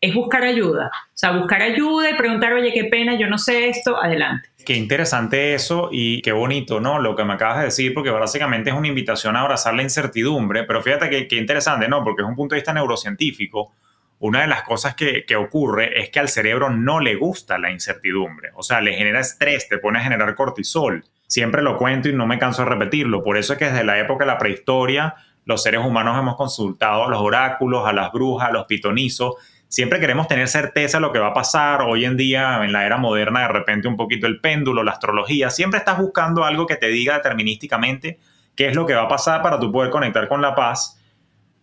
Es buscar ayuda. O sea, buscar ayuda y preguntar, oye, qué pena, yo no sé esto, adelante. Qué interesante eso y qué bonito, ¿no? Lo que me acabas de decir, porque básicamente es una invitación a abrazar la incertidumbre, pero fíjate que, qué interesante, ¿no? Porque es un punto de vista neurocientífico. Una de las cosas que, que, ocurre es que al cerebro no le gusta la incertidumbre, o sea, le genera estrés, te pone a generar cortisol. Siempre lo cuento y no me canso de repetirlo. Por eso es que desde la época de la prehistoria, los seres humanos hemos consultado a los oráculos, a las brujas, a los pitonizos. Siempre queremos tener certeza de lo que va a pasar. Hoy en día, en la era moderna, de repente un poquito el péndulo, la astrología. Siempre estás buscando algo que te diga determinísticamente qué es lo que va a pasar para tú poder conectar con la paz.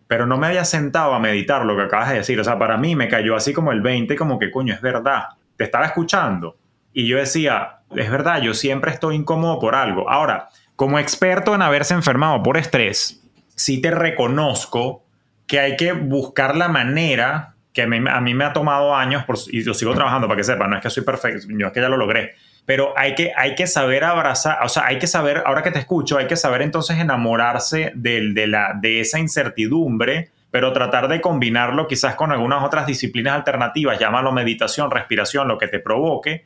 Pero no me había sentado a meditar lo que acabas de decir. O sea, para mí me cayó así como el 20, como que coño, es verdad. Te estaba escuchando. Y yo decía, es verdad, yo siempre estoy incómodo por algo. Ahora, como experto en haberse enfermado por estrés, sí te reconozco que hay que buscar la manera, que a mí, me ha tomado años, y yo sigo trabajando para que sepa, no es que soy perfecto, yo es que ya lo logré, pero hay que, hay que saber abrazar, o sea, hay que saber, ahora que te escucho, hay que saber entonces enamorarse de, de, la, de esa incertidumbre, pero tratar de combinarlo quizás con algunas otras disciplinas alternativas, llámalo meditación, respiración, lo que te provoque,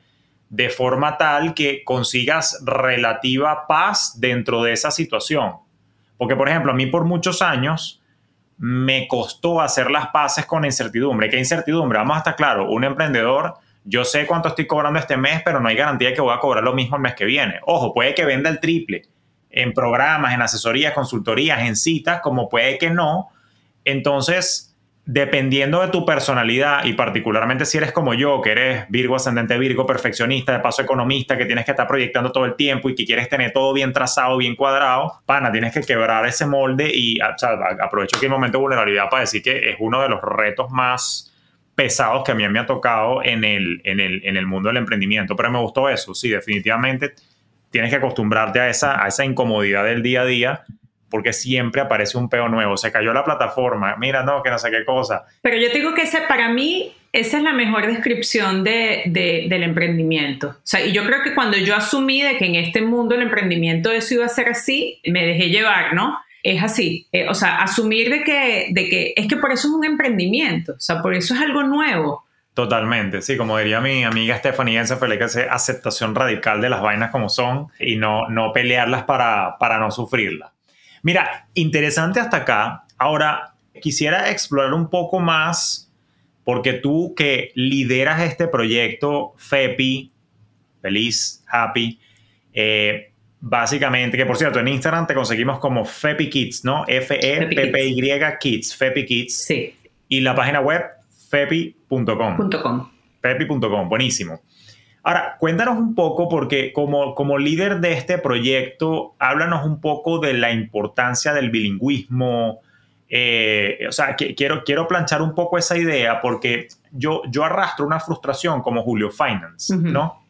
de forma tal que consigas relativa paz dentro de esa situación. Porque, por ejemplo, a mí por muchos años me costó hacer las paces con incertidumbre. ¿Qué incertidumbre? Vamos a estar claro, un emprendedor, yo sé cuánto estoy cobrando este mes, pero no hay garantía que voy a cobrar lo mismo el mes que viene. Ojo, puede que venda el triple en programas, en asesorías, consultorías, en citas, como puede que no. Entonces, dependiendo de tu personalidad y particularmente si eres como yo, que eres Virgo ascendente Virgo, perfeccionista, de paso economista, que tienes que estar proyectando todo el tiempo y que quieres tener todo bien trazado, bien cuadrado, pana, tienes que quebrar ese molde y o sea, aprovecho que hay momento de vulnerabilidad para decir que es uno de los retos más pesados que a mí me ha tocado en el, en el, en el mundo del emprendimiento, pero me gustó eso, sí, definitivamente tienes que acostumbrarte a esa, a esa incomodidad del día a día porque siempre aparece un peo nuevo. Se cayó la plataforma, mira, no, que no sé qué cosa. Pero yo digo que ese, para mí esa es la mejor descripción de, del emprendimiento. O sea, y yo creo que cuando yo asumí de que en este mundo el emprendimiento eso iba a ser así, me dejé llevar, ¿no? Es así. Eh, o sea, asumir de que, de que es que por eso es un emprendimiento, o sea, por eso es algo nuevo. Totalmente, sí, como diría mi amiga Estefanía fue que hacer aceptación radical de las vainas como son y no, no pelearlas para, para no sufrirlas. Mira, interesante hasta acá. Ahora, quisiera explorar un poco más, porque tú que lideras este proyecto FEPI, feliz, happy, eh, básicamente, que por cierto, en Instagram te conseguimos como FEPI Kids, ¿no? F-E-P-P-Y Kids, FEPI Kids. Sí. Y la página web, fepi.com. Fepi.com, buenísimo. Ahora, cuéntanos un poco, porque como, como líder de este proyecto, háblanos un poco de la importancia del bilingüismo. Eh, o sea, quiero, quiero planchar un poco esa idea porque yo, yo arrastro una frustración como Julio Finance, ¿no?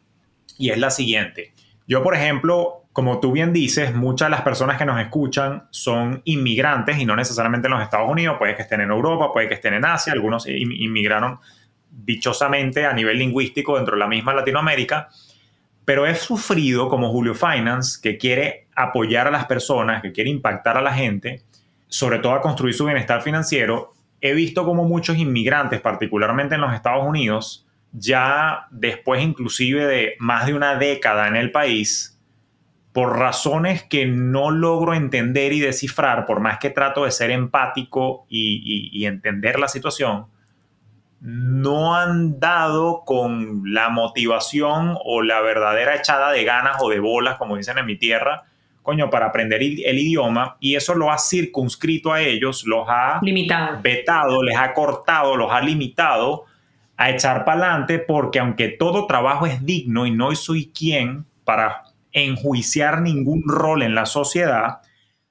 Y es la siguiente. Yo, por ejemplo, como tú bien dices, muchas de las personas que nos escuchan son inmigrantes y no necesariamente en los Estados Unidos, puede que estén en Europa, puede que estén en Asia, algunos inmigraron dichosamente a nivel lingüístico dentro de la misma Latinoamérica, pero he sufrido como Julio Finance, que quiere apoyar a las personas, que quiere impactar a la gente, sobre todo a construir su bienestar financiero. He visto como muchos inmigrantes, particularmente en los Estados Unidos, ya después inclusive de más de una década en el país, por razones que no logro entender y descifrar, por más que trato de ser empático y, y entender la situación, no han dado con la motivación o la verdadera echada de ganas o de bolas, como dicen en mi tierra, coño, para aprender el idioma y eso lo ha circunscrito a ellos, los ha limitado. vetado, les ha cortado, los ha limitado a echar para adelante porque aunque todo trabajo es digno y no soy quien para enjuiciar ningún rol en la sociedad,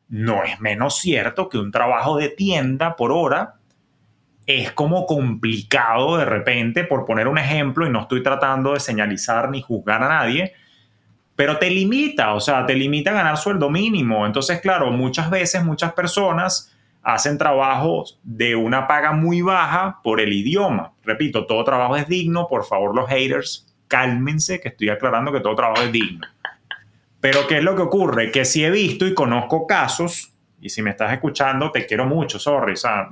no es menos cierto que un trabajo de tienda por hora es como complicado de repente, por poner un ejemplo, y no estoy tratando de señalizar ni juzgar a nadie, pero te limita, o sea, te limita a ganar sueldo mínimo. Entonces, claro, muchas veces muchas personas hacen trabajos de una paga muy baja por el idioma. Repito, todo trabajo es digno, por favor los haters, cálmense que estoy aclarando que todo trabajo es digno. Pero ¿qué es lo que ocurre? Que si he visto y conozco casos, y si me estás escuchando, te quiero mucho, sorry, o sea,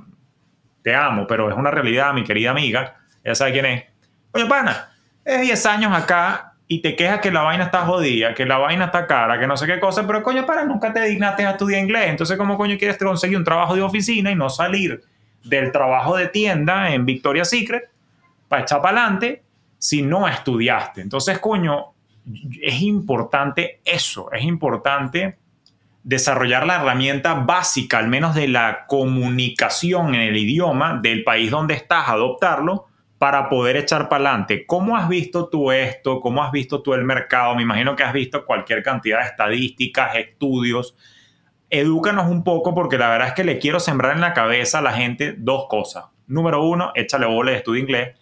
te amo, pero es una realidad, mi querida amiga, ya sabe quién es. Oye, pana, es 10 años acá y te quejas que la vaina está jodida, que la vaina está cara, que no sé qué cosa, pero coño, para, nunca te dignaste a estudiar inglés. Entonces, ¿cómo coño quieres conseguir un trabajo de oficina y no salir del trabajo de tienda en Victoria's Secret para echar para adelante si no estudiaste? Entonces, coño, es importante eso, es importante desarrollar la herramienta básica, al menos de la comunicación en el idioma del país donde estás, adoptarlo para poder echar para adelante. ¿Cómo has visto tú esto? ¿Cómo has visto tú el mercado? Me imagino que has visto cualquier cantidad de estadísticas, estudios. Edúcanos un poco porque la verdad es que le quiero sembrar en la cabeza a la gente dos cosas. Número uno, échale bola de estudio inglés.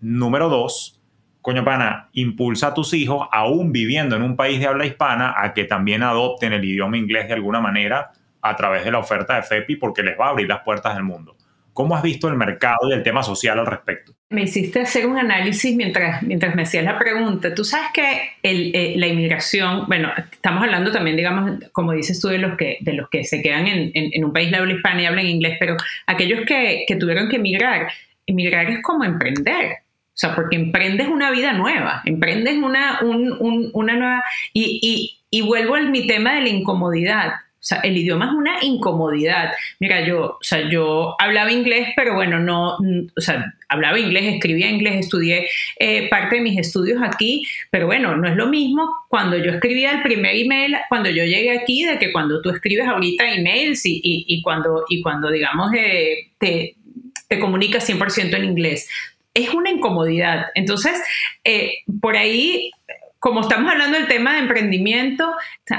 Número dos, coño pana, impulsa a tus hijos, aún viviendo en un país de habla hispana, a que también adopten el idioma inglés de alguna manera a través de la oferta de FEPI porque les va a abrir las puertas del mundo. ¿Cómo has visto el mercado y el tema social al respecto? Me hiciste hacer un análisis mientras, mientras me hacías la pregunta. Tú sabes que eh, la inmigración, bueno, estamos hablando también, digamos, como dices tú, de los que, de los que se quedan en, un país de habla hispana y hablan inglés, pero aquellos que, que tuvieron que emigrar, emigrar es como emprender. O sea, porque emprendes una vida nueva, emprendes una, una nueva... Y, y, vuelvo a mi tema de la incomodidad. O sea, el idioma es una incomodidad. Mira, yo, o sea, yo hablaba inglés, pero bueno, no, o sea, hablaba inglés, escribía inglés, estudié eh, parte de mis estudios aquí, pero bueno, no es lo mismo cuando yo escribía el primer email, cuando yo llegué aquí, de que cuando tú escribes ahorita emails y, y, cuando, y cuando, digamos, eh, te, te comunicas 100% en inglés es una incomodidad. Entonces, eh, por ahí como estamos hablando del tema de emprendimiento,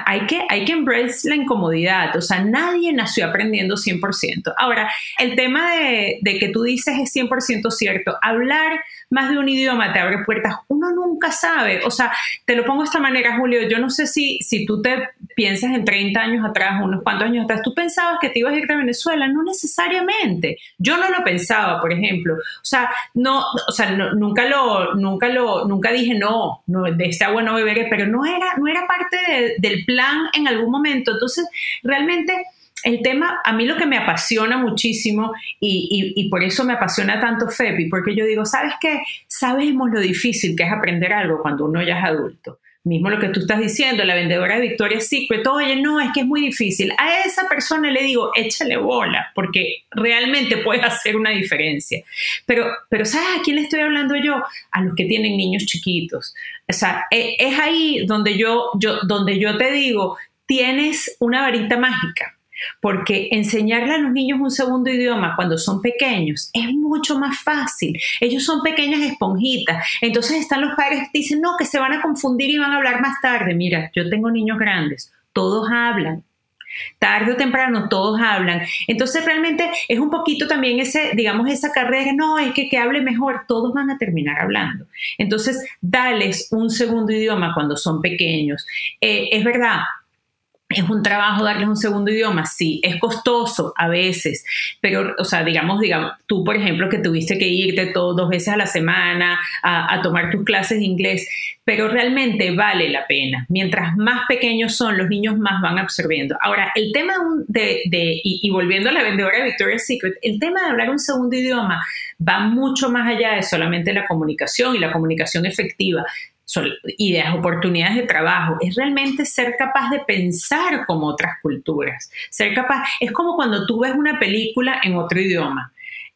hay que, hay que embrace la incomodidad. O sea, nadie nació aprendiendo 100%. Ahora, el tema de, de que tú dices es 100% cierto. Hablar más de un idioma te abre puertas. Uno nunca sabe. O sea, te lo pongo de esta manera, Julio. Yo no sé si, si tú te piensas en 30 años atrás, unos cuantos años atrás, tú pensabas que te ibas a ir a Venezuela. No necesariamente. Yo no lo pensaba, por ejemplo. O sea, no, o sea, nunca lo, nunca lo, nunca dije no, no de este agua no beberé, pero no era, no era parte del plan en algún momento. Entonces, realmente el tema, a mí lo que me apasiona muchísimo y, por eso me apasiona tanto FEPI, porque yo digo, ¿sabes qué? Sabemos lo difícil que es aprender algo cuando uno ya es adulto. Mismo lo que tú estás diciendo, la vendedora de Victoria's Secret, oye, no, es que es muy difícil. A esa persona le digo, échale bola, porque realmente puede hacer una diferencia. Pero, pero ¿sabes a quién le estoy hablando yo? A los que tienen niños chiquitos. O sea, e, es ahí donde yo te digo, tienes una varita mágica porque enseñarle a los niños un segundo idioma cuando son pequeños es mucho más fácil. Ellos son pequeñas esponjitas. Entonces están los padres que dicen, no, que se van a confundir y van a hablar más tarde. Mira, yo tengo niños grandes, todos hablan. Tarde o temprano todos hablan. Entonces realmente es un poquito también ese, digamos, esa carrera, no, es que que hable mejor, todos van a terminar hablando. Entonces, dales un segundo idioma cuando son pequeños. Eh, es verdad, es un trabajo darles un segundo idioma, sí, es costoso a veces, pero, o sea, digamos, digamos, tú, por ejemplo, que tuviste que irte todo, dos veces a la semana a, tomar tus clases de inglés, pero realmente vale la pena. Mientras más pequeños son, los niños más van absorbiendo. Ahora, el tema de, de y, y, volviendo a la vendedora de Victoria's Secret, el tema de hablar un segundo idioma va mucho más allá de solamente la comunicación y la comunicación efectiva ideas, oportunidades de trabajo, es realmente ser capaz de pensar como otras culturas, ser capaz, es como cuando tú ves una película en otro idioma.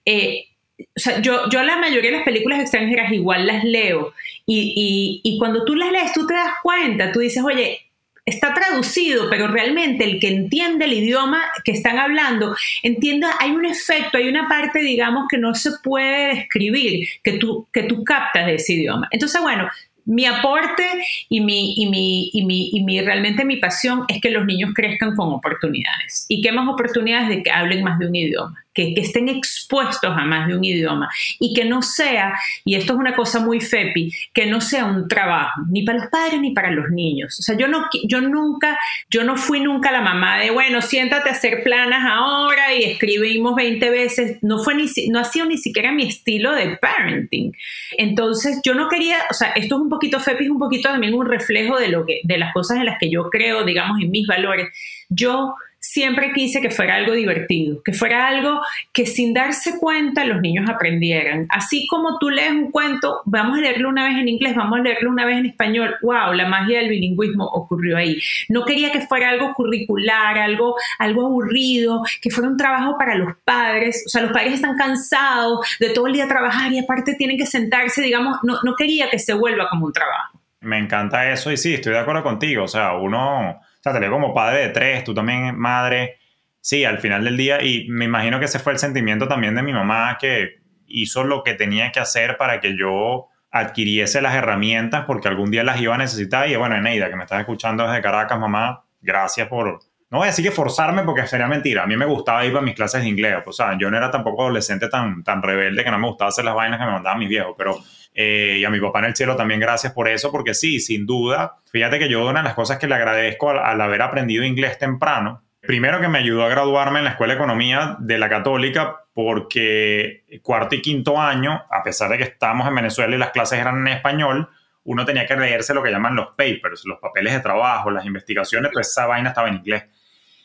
Eh, o sea, yo, yo la mayoría de las películas extranjeras igual las leo y, y, y cuando tú las lees tú te das cuenta, tú dices, oye, está traducido, pero realmente el que entiende el idioma que están hablando, entienda, hay un efecto, hay una parte, digamos, que no se puede describir, que tú, que tú captas de ese idioma. Entonces, bueno, mi aporte y mi, y mi, y mi, y mi, realmente mi pasión es que los niños crezcan con oportunidades. ¿Y qué más oportunidades de que hablen más de un idioma? Que, estén expuestos a más de un idioma y que no sea, y esto es una cosa muy FEPI, que no sea un trabajo, ni para los padres ni para los niños. O sea, yo, no, yo nunca, yo no fui nunca la mamá de, bueno, siéntate a hacer planas ahora y escribimos 20 veces. No, fue ni, no ha sido ni siquiera mi estilo de parenting. Entonces, yo no quería, o sea, esto es un poquito FEPI, es un poquito también un reflejo de, lo que, de las cosas en las que yo creo, digamos, en mis valores. Yo siempre quise que fuera algo divertido, que fuera algo que sin darse cuenta los niños aprendieran. Así como tú lees un cuento, vamos a leerlo una vez en inglés, vamos a leerlo una vez en español. ¡Wow! La magia del bilingüismo ocurrió ahí. No quería que fuera algo curricular, algo, algo aburrido, que fuera un trabajo para los padres. O sea, los padres están cansados de todo el día trabajar y aparte tienen que sentarse, digamos, no, no quería que se vuelva como un trabajo. Me encanta eso y sí, estoy de acuerdo contigo. O sea, uno sea, te leo como padre de tres, tú también madre. Sí, al final del día, y me imagino que ese fue el sentimiento también de mi mamá, que hizo lo que tenía que hacer para que yo adquiriese las herramientas, porque algún día las iba a necesitar. Y bueno, Eneida, que me estás escuchando desde Caracas, mamá, gracias por, no voy a decir que forzarme porque sería mentira. A mí me gustaba ir a mis clases de inglés. O sea, yo no era tampoco adolescente tan, tan rebelde que no me gustaba hacer las vainas que me mandaban mis viejos. Pero eh, y a mi papá en el cielo también gracias por eso, porque sí, sin duda, fíjate que yo una de las cosas que le agradezco al, haber aprendido inglés temprano, primero que me ayudó a graduarme en la Escuela de Economía de la Católica, porque cuarto y quinto año, a pesar de que estábamos en Venezuela y las clases eran en español, uno tenía que leerse lo que llaman los papers, los papeles de trabajo, las investigaciones, pues esa vaina estaba en inglés.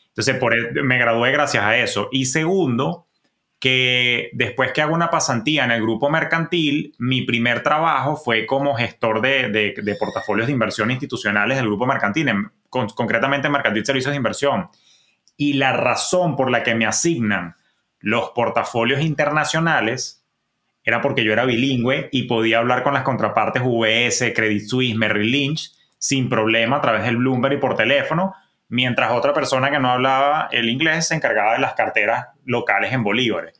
Entonces, por, e, me gradué gracias a eso. Y segundo, que después que hago una pasantía en el grupo mercantil, mi primer trabajo fue como gestor de, portafolios de inversión institucionales del grupo mercantil, concretamente Mercantil Servicios de Inversión. Y la razón por la que me asignan los portafolios internacionales era porque yo era bilingüe y podía hablar con las contrapartes UBS, Credit Suisse, Merrill Lynch sin problema a través del Bloomberg y por teléfono, mientras otra persona que no hablaba el inglés se encargaba de las carteras locales en bolívares.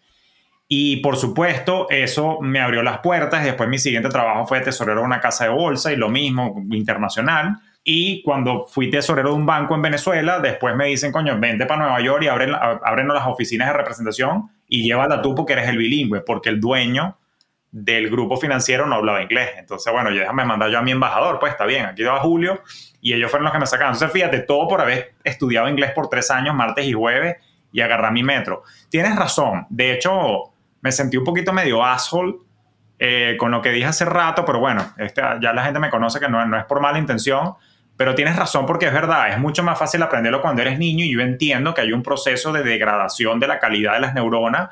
Y por supuesto, eso me abrió las puertas. Después mi siguiente trabajo fue tesorero de una casa de bolsa y lo mismo, internacional. Y cuando fui tesorero de un banco en Venezuela, después me dicen, coño, vente para Nueva York y abren, las oficinas de representación y llévala tú porque eres el bilingüe, porque el dueño del grupo financiero no hablaba inglés. Entonces, bueno, ya déjame mandar yo a mi embajador, pues está bien, aquí va Julio y ellos fueron los que me sacaron. Entonces, fíjate, todo por haber estudiado inglés por tres años, martes y jueves, y agarrar mi metro. Tienes razón, de hecho, me sentí un poquito medio asshole eh, con lo que dije hace rato, pero bueno, este, ya la gente me conoce que no, no es por mala intención, pero tienes razón porque es verdad, es mucho más fácil aprenderlo cuando eres niño y yo entiendo que hay un proceso de degradación de la calidad de las neuronas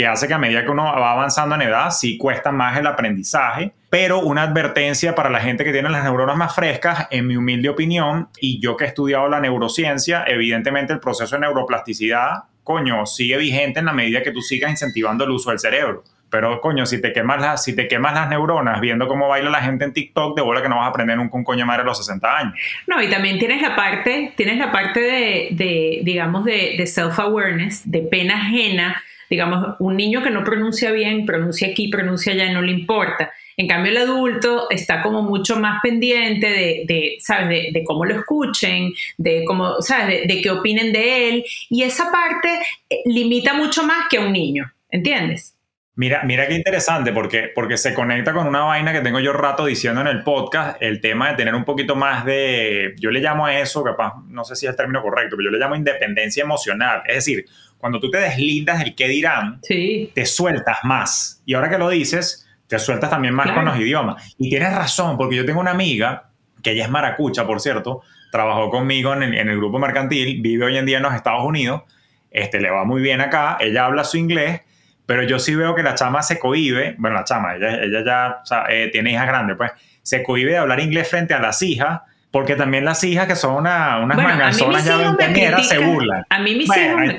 que hace que a medida que uno va avanzando en edad, sí cuesta más el aprendizaje, pero una advertencia para la gente que tiene las neuronas más frescas, en mi humilde opinión, y yo que he estudiado la neurociencia, evidentemente el proceso de neuroplasticidad, coño, sigue vigente en la medida que tú sigas incentivando el uso del cerebro. Pero, coño, si te quemas las, si te quemas las neuronas viendo cómo baila la gente en TikTok, de bola que no vas a aprender nunca un coño madre a los 60 años. No, y también tienes la parte, tienes la parte de, digamos, de, de self-awareness, de pena ajena digamos, un niño que no pronuncia bien, pronuncia aquí, pronuncia allá, no le importa. En cambio, el adulto está como mucho más pendiente de, ¿sabes? De, cómo lo escuchen, de cómo, ¿sabes? De, qué opinen de él. Y esa parte eh, limita mucho más que a un niño, ¿entiendes? Mira, mira qué interesante, porque, porque se conecta con una vaina que tengo yo rato diciendo en el podcast, el tema de tener un poquito más de, yo le llamo a eso, capaz, no sé si es el término correcto, pero yo le llamo independencia emocional. Es decir, cuando tú te deslindas del qué dirán, te sueltas más. Y ahora que lo dices, te sueltas también más con los idiomas. Y tienes razón, porque yo tengo una amiga, que ella es maracucha, por cierto, trabajó conmigo en el, en el grupo mercantil, vive hoy en día en los Estados Unidos, este, le va muy bien acá, ella habla su inglés pero yo sí veo que la chama se cohibe, bueno, la chama, ella, ella ya eh, tiene hijas grandes, pues se cohibe de hablar inglés frente a las hijas, porque también las hijas que son una, unas bueno, ya veinteañeras se burlan. A mí mis hijos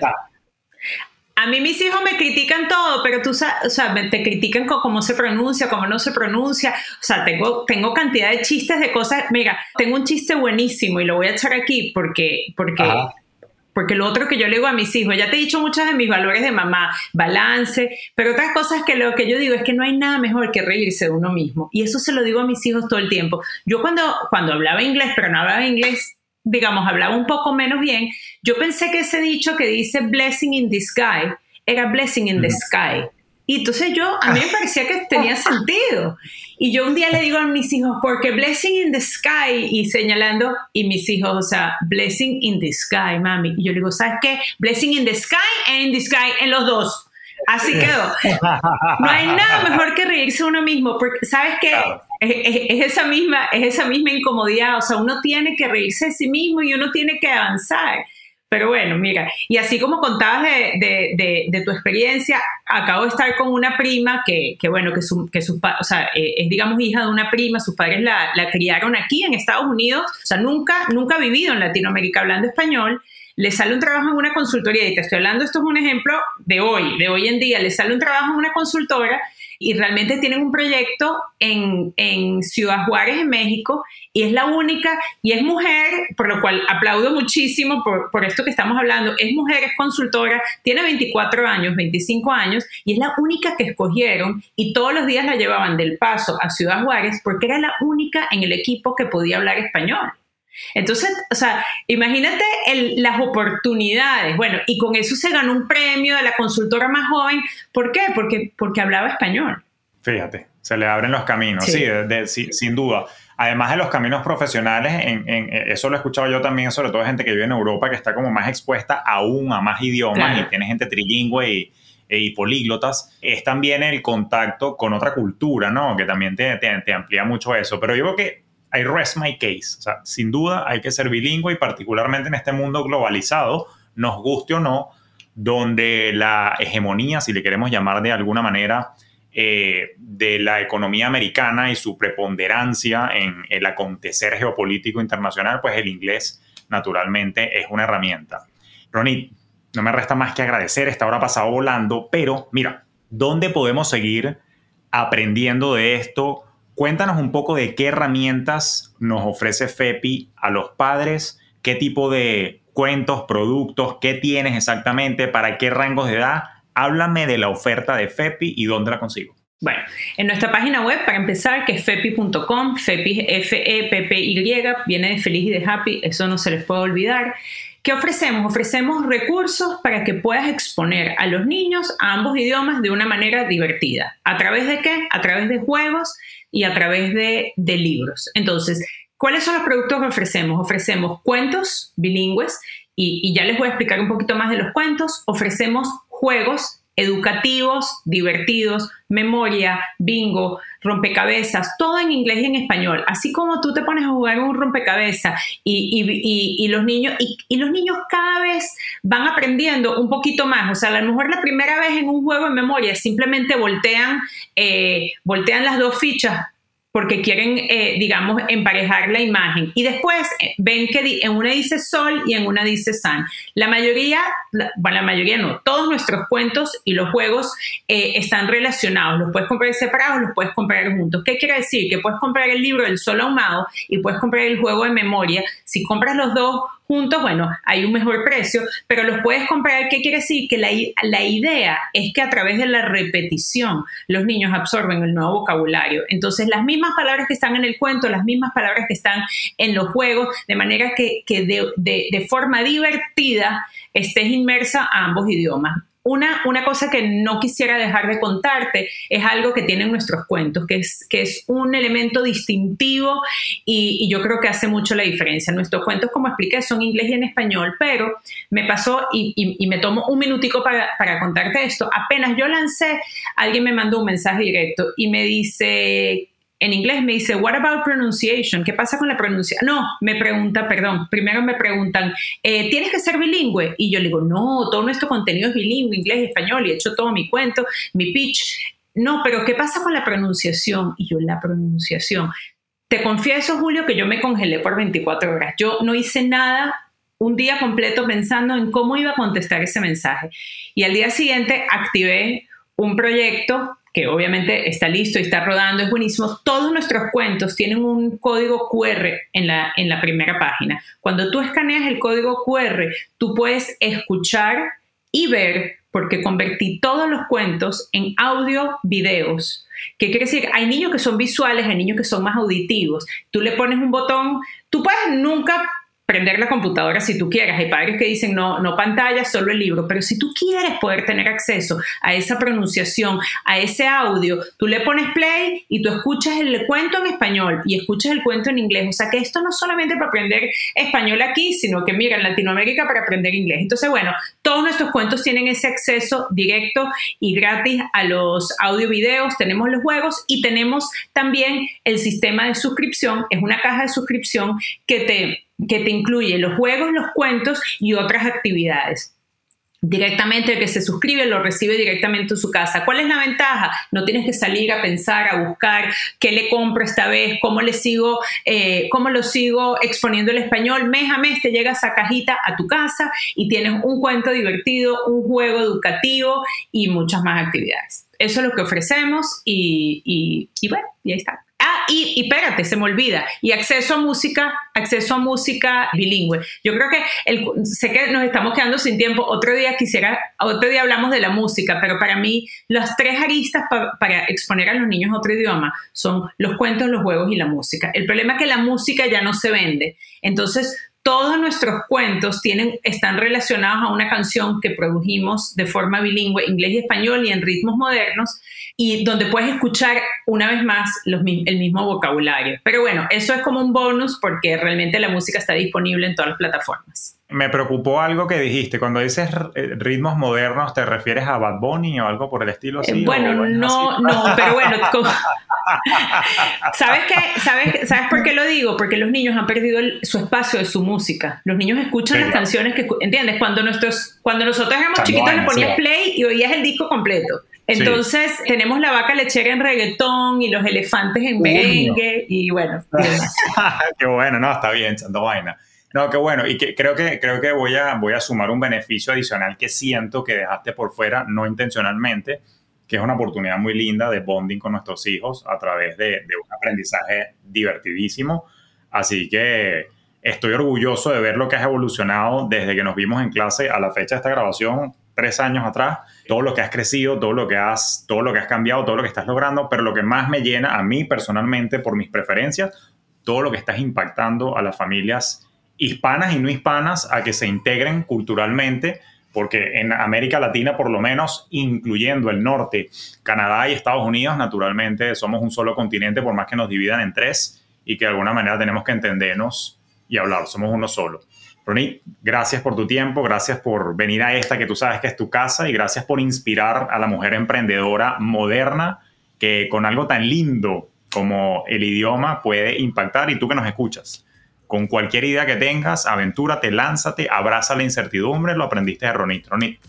A mí mis hijos me critican todo, pero tú sabes, o sea, te critican cómo se pronuncia, cómo no se pronuncia. O sea, tengo, tengo cantidad de chistes de cosas. Mira, tengo un chiste buenísimo y lo voy a echar aquí porque, porque porque lo otro que yo le digo a mis hijos, ya te he dicho muchos de mis valores de mamá, balance, pero otras cosas que lo que yo digo es que no hay nada mejor que reírse de uno mismo. Y eso se lo digo a mis hijos todo el tiempo. Yo cuando, cuando hablaba inglés, pero no hablaba inglés, digamos, hablaba un poco menos bien, yo pensé que ese dicho que dice blessing in the sky era blessing in the sky. Y entonces yo, a mí me parecía que tenía sentido. Y yo un día le digo a mis hijos, porque blessing in the sky, y señalando, y mis hijos, o sea, blessing in the sky, mami. Y yo le digo, ¿sabes qué? Blessing in the sky and in the sky, en los dos. Así quedó. No hay nada mejor que reírse uno mismo, porque ¿sabes qué? Es, esa misma, es esa misma incomodidad, o sea, uno tiene que reírse de sí mismo y uno tiene que avanzar. Pero bueno, mira, y así como contabas de, tu experiencia, acabo de estar con una prima que, bueno, que, su, que o sea, eh, es, digamos, hija de una prima, sus padres la, la, criaron aquí en Estados Unidos, o sea, nunca, nunca ha vivido en Latinoamérica hablando español, le sale un trabajo en una consultoría, y te estoy hablando, esto es un ejemplo de hoy, de hoy en día, le sale un trabajo en una consultora y realmente tienen un proyecto en, en, Ciudad Juárez, en México, y es la única, y es mujer, por lo cual aplaudo muchísimo por, por, esto que estamos hablando, es mujer, es consultora, tiene 24 años, 25 años, y es la única que escogieron, y todos los días la llevaban del paso a Ciudad Juárez porque era la única en el equipo que podía hablar español. Entonces, o sea, imagínate las oportunidades. Bueno, y con eso se ganó un premio de la consultora más joven. ¿Por qué? Porque, porque hablaba español. Fíjate, se le abren los caminos, sí, sin duda. Además de los caminos profesionales, en, eso lo he escuchado yo también, sobre todo de gente que vive en Europa, que está como más expuesta aún a más idiomas y tiene gente trilingüe y, políglotas, es también el contacto con otra cultura, ¿no? Que también te, te amplía mucho eso. Pero yo creo que I rest my case. O sea, sin duda hay que ser bilingüe y particularmente en este mundo globalizado, nos guste o no, donde la hegemonía, si le queremos llamar de alguna manera, eh, de la economía americana y su preponderancia en el acontecer geopolítico internacional, pues el inglés naturalmente es una herramienta. Ronit, no me resta más que agradecer, esta hora pasado volando, pero mira, ¿dónde podemos seguir aprendiendo de esto? Cuéntanos un poco de qué herramientas nos ofrece FEPI a los padres, qué tipo de cuentos, productos, qué tienes exactamente, para qué rangos de edad. Háblame de la oferta de FEPI y dónde la consigo. Bueno, en nuestra página web, para empezar, que es fepi.com, fepi, F-E-P-P-Y, viene de feliz y de happy, eso no se les puede olvidar. ¿Qué ofrecemos? Ofrecemos recursos para que puedas exponer a los niños a ambos idiomas de una manera divertida. ¿A través de qué? A través de juegos y a través de, libros. Entonces, ¿cuáles son los productos que ofrecemos? Ofrecemos cuentos bilingües y, y ya les voy a explicar un poquito más de los cuentos. Ofrecemos juegos educativos, divertidos, memoria, bingo, rompecabezas, todo en inglés y en español. Así como tú te pones a jugar un rompecabezas y, los niños, y, los niños cada vez van aprendiendo un poquito más. O sea, a lo mejor la primera vez en un juego de memoria simplemente voltean, eh, voltean las dos fichas porque quieren, eh, digamos, emparejar la imagen. Y después eh, ven que en una dice sol y en una dice san. La mayoría, bueno, la mayoría no, todos nuestros cuentos y los juegos eh, están relacionados. Los puedes comprar separados, los puedes comprar juntos. ¿Qué quiere decir? Que puedes comprar el libro del sol ahumado y puedes comprar el juego de memoria. Si compras los dos juntos, bueno, hay un mejor precio, pero los puedes comprar. ¿Qué quiere decir? Que la, la, idea es que a través de la repetición los niños absorben el nuevo vocabulario. Entonces, las mismas palabras que están en el cuento, las mismas palabras que están en los juegos, de manera que, de, de, de forma divertida estés inmersa a ambos idiomas. Una, una cosa que no quisiera dejar de contarte es algo que tienen nuestros cuentos, que es, que es un elemento distintivo y, yo creo que hace mucho la diferencia. Nuestros cuentos, como expliqué, son inglés y en español, pero me pasó y, me tomo un minutico para, para contarte esto. Apenas yo lancé, alguien me mandó un mensaje directo y me dice, en inglés me dice, what about pronunciation? ¿Qué pasa con la pronunciación? No, me pregunta, perdón, primero me preguntan, eh, ¿tienes que ser bilingüe? Y yo le digo, no, todo nuestro contenido es bilingüe, inglés y español, y he hecho todo mi cuento, mi pitch. No, pero ¿qué pasa con la pronunciación? Y yo, la pronunciación. Te confieso, Julio, que yo me congelé por 24 horas. Yo no hice nada un día completo pensando en cómo iba a contestar ese mensaje. Y al día siguiente activé un proyecto que obviamente está listo y está rodando, es buenísimo. Todos nuestros cuentos tienen un código QR en la, en la primera página. Cuando tú escaneas el código QR, tú puedes escuchar y ver, porque convertí todos los cuentos en audio, videos. ¿Qué quiere decir? Hay niños que son visuales, hay niños que son más auditivos. Tú le pones un botón, tú puedes nunca prender la computadora si tú quieres. Hay padres que dicen no, no pantalla, solo el libro, pero si tú quieres poder tener acceso a esa pronunciación, a ese audio, tú le pones play y tú escuchas el cuento en español y escuchas el cuento en inglés. O sea que esto no solamente para aprender español aquí, sino que mira, en Latinoamérica para aprender inglés. Entonces, bueno, todos nuestros cuentos tienen ese acceso directo y gratis a los audio videos, tenemos los juegos y tenemos también el sistema de suscripción, es una caja de suscripción que te que te incluye los juegos, los cuentos y otras actividades. Directamente el que se suscribe lo recibe directamente en su casa. ¿Cuál es la ventaja? No tienes que salir a pensar, a buscar qué le compro esta vez, cómo le sigo, eh, cómo lo sigo exponiendo el español. Mes a mes te llega esa cajita a tu casa y tienes un cuento divertido, un juego educativo y muchas más actividades. Eso es lo que ofrecemos y, y, y bueno, y ahí está. Ah, y, y, espérate, se me olvida. Y acceso a música, acceso a música bilingüe. Yo creo que el, sé que nos estamos quedando sin tiempo. Otro día quisiera, otro día hablamos de la música, pero para mí las tres aristas para exponer a los niños otro idioma son los cuentos, los juegos y la música. El problema es que la música ya no se vende. Entonces, todos nuestros cuentos tienen, están relacionados a una canción que produjimos de forma bilingüe, inglés y español y en ritmos modernos, y donde puedes escuchar una vez más el mismo vocabulario. Pero bueno, eso es como un bonus porque realmente la música está disponible en todas las plataformas. Me preocupó algo que dijiste. Cuando dices eh, ritmos modernos, ¿te refieres a Bad Bunny o algo por el estilo así? Eh, bueno, no, no, pero bueno. ¿Sabes qué? ¿Sabes, ¿Sabes por qué lo digo? Porque los niños han perdido su espacio de su música. Los niños escuchan las canciones que, ¿entiendes? Cuando, nuestros, cuando nosotros éramos chiquitos le ponías play y oías el disco completo. Entonces tenemos la vaca lechera en reggaetón y los elefantes en merengue y bueno. qué bueno, no, está bien, echando vaina. No, qué bueno. Y que, creo que, creo que voy, a, voy a sumar un beneficio adicional que siento que dejaste por fuera, no intencionalmente, que es una oportunidad muy linda de bonding con nuestros hijos a través de, de un aprendizaje divertidísimo. Así que estoy orgulloso de ver lo que has evolucionado desde que nos vimos en clase a la fecha de esta grabación, tres años atrás, todo lo que has crecido, todo lo que has, todo lo que has cambiado, todo lo que estás logrando, pero lo que más me llena a mí personalmente por mis preferencias, todo lo que estás impactando a las familias hispanas y no hispanas a que se integren culturalmente, porque en América Latina, por lo menos, incluyendo el norte, Canadá y Estados Unidos, naturalmente somos un solo continente, por más que nos dividan en tres y que de alguna manera tenemos que entendernos y hablar, somos uno solo. Ronnie, gracias por tu tiempo, gracias por venir a esta que tú sabes que es tu casa y gracias por inspirar a la mujer emprendedora moderna que con algo tan lindo como el idioma puede impactar y tú que nos escuchas con cualquier idea que tengas, aventúrate, lánzate, abraza la incertidumbre, lo aprendiste de Ronit. Ronit,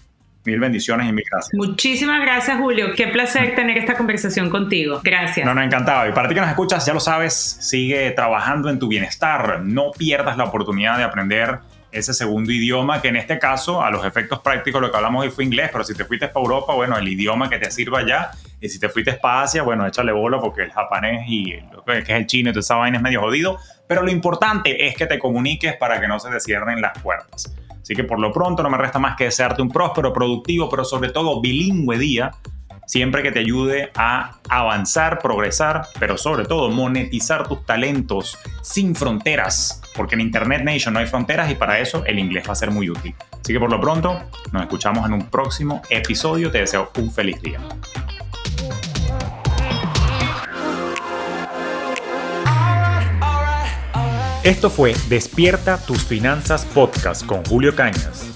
mil bendiciones y mil gracias. Muchísimas gracias, Julio. Qué placer tener esta conversación contigo. Gracias. No, no, encantado. Y para ti que nos escuchas, ya lo sabes, sigue trabajando en tu bienestar. No pierdas la oportunidad de aprender ese segundo idioma, que en este caso, a los efectos prácticos, lo que hablamos hoy fue inglés, pero si te fuiste para Europa, bueno, el idioma que te sirva allá. Y si te fuiste para Asia, bueno, échale bola porque el japonés y lo que es el chino y toda esa vaina es medio jodido. Pero lo importante es que te comuniques para que no se te cierren las puertas. Así que por lo pronto no me resta más que desearte un próspero, productivo, pero sobre todo bilingüe día siempre que te ayude a avanzar, progresar, pero sobre todo monetizar tus talentos sin fronteras, porque en Internet Nation no hay fronteras y para eso el inglés va a ser muy útil. Así que por lo pronto, nos escuchamos en un próximo episodio. Te deseo un feliz día. Esto fue Despierta tus finanzas podcast con Julio Cañas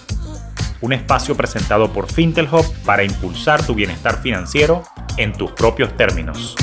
un espacio presentado por Fintelhub para impulsar tu bienestar financiero en tus propios términos.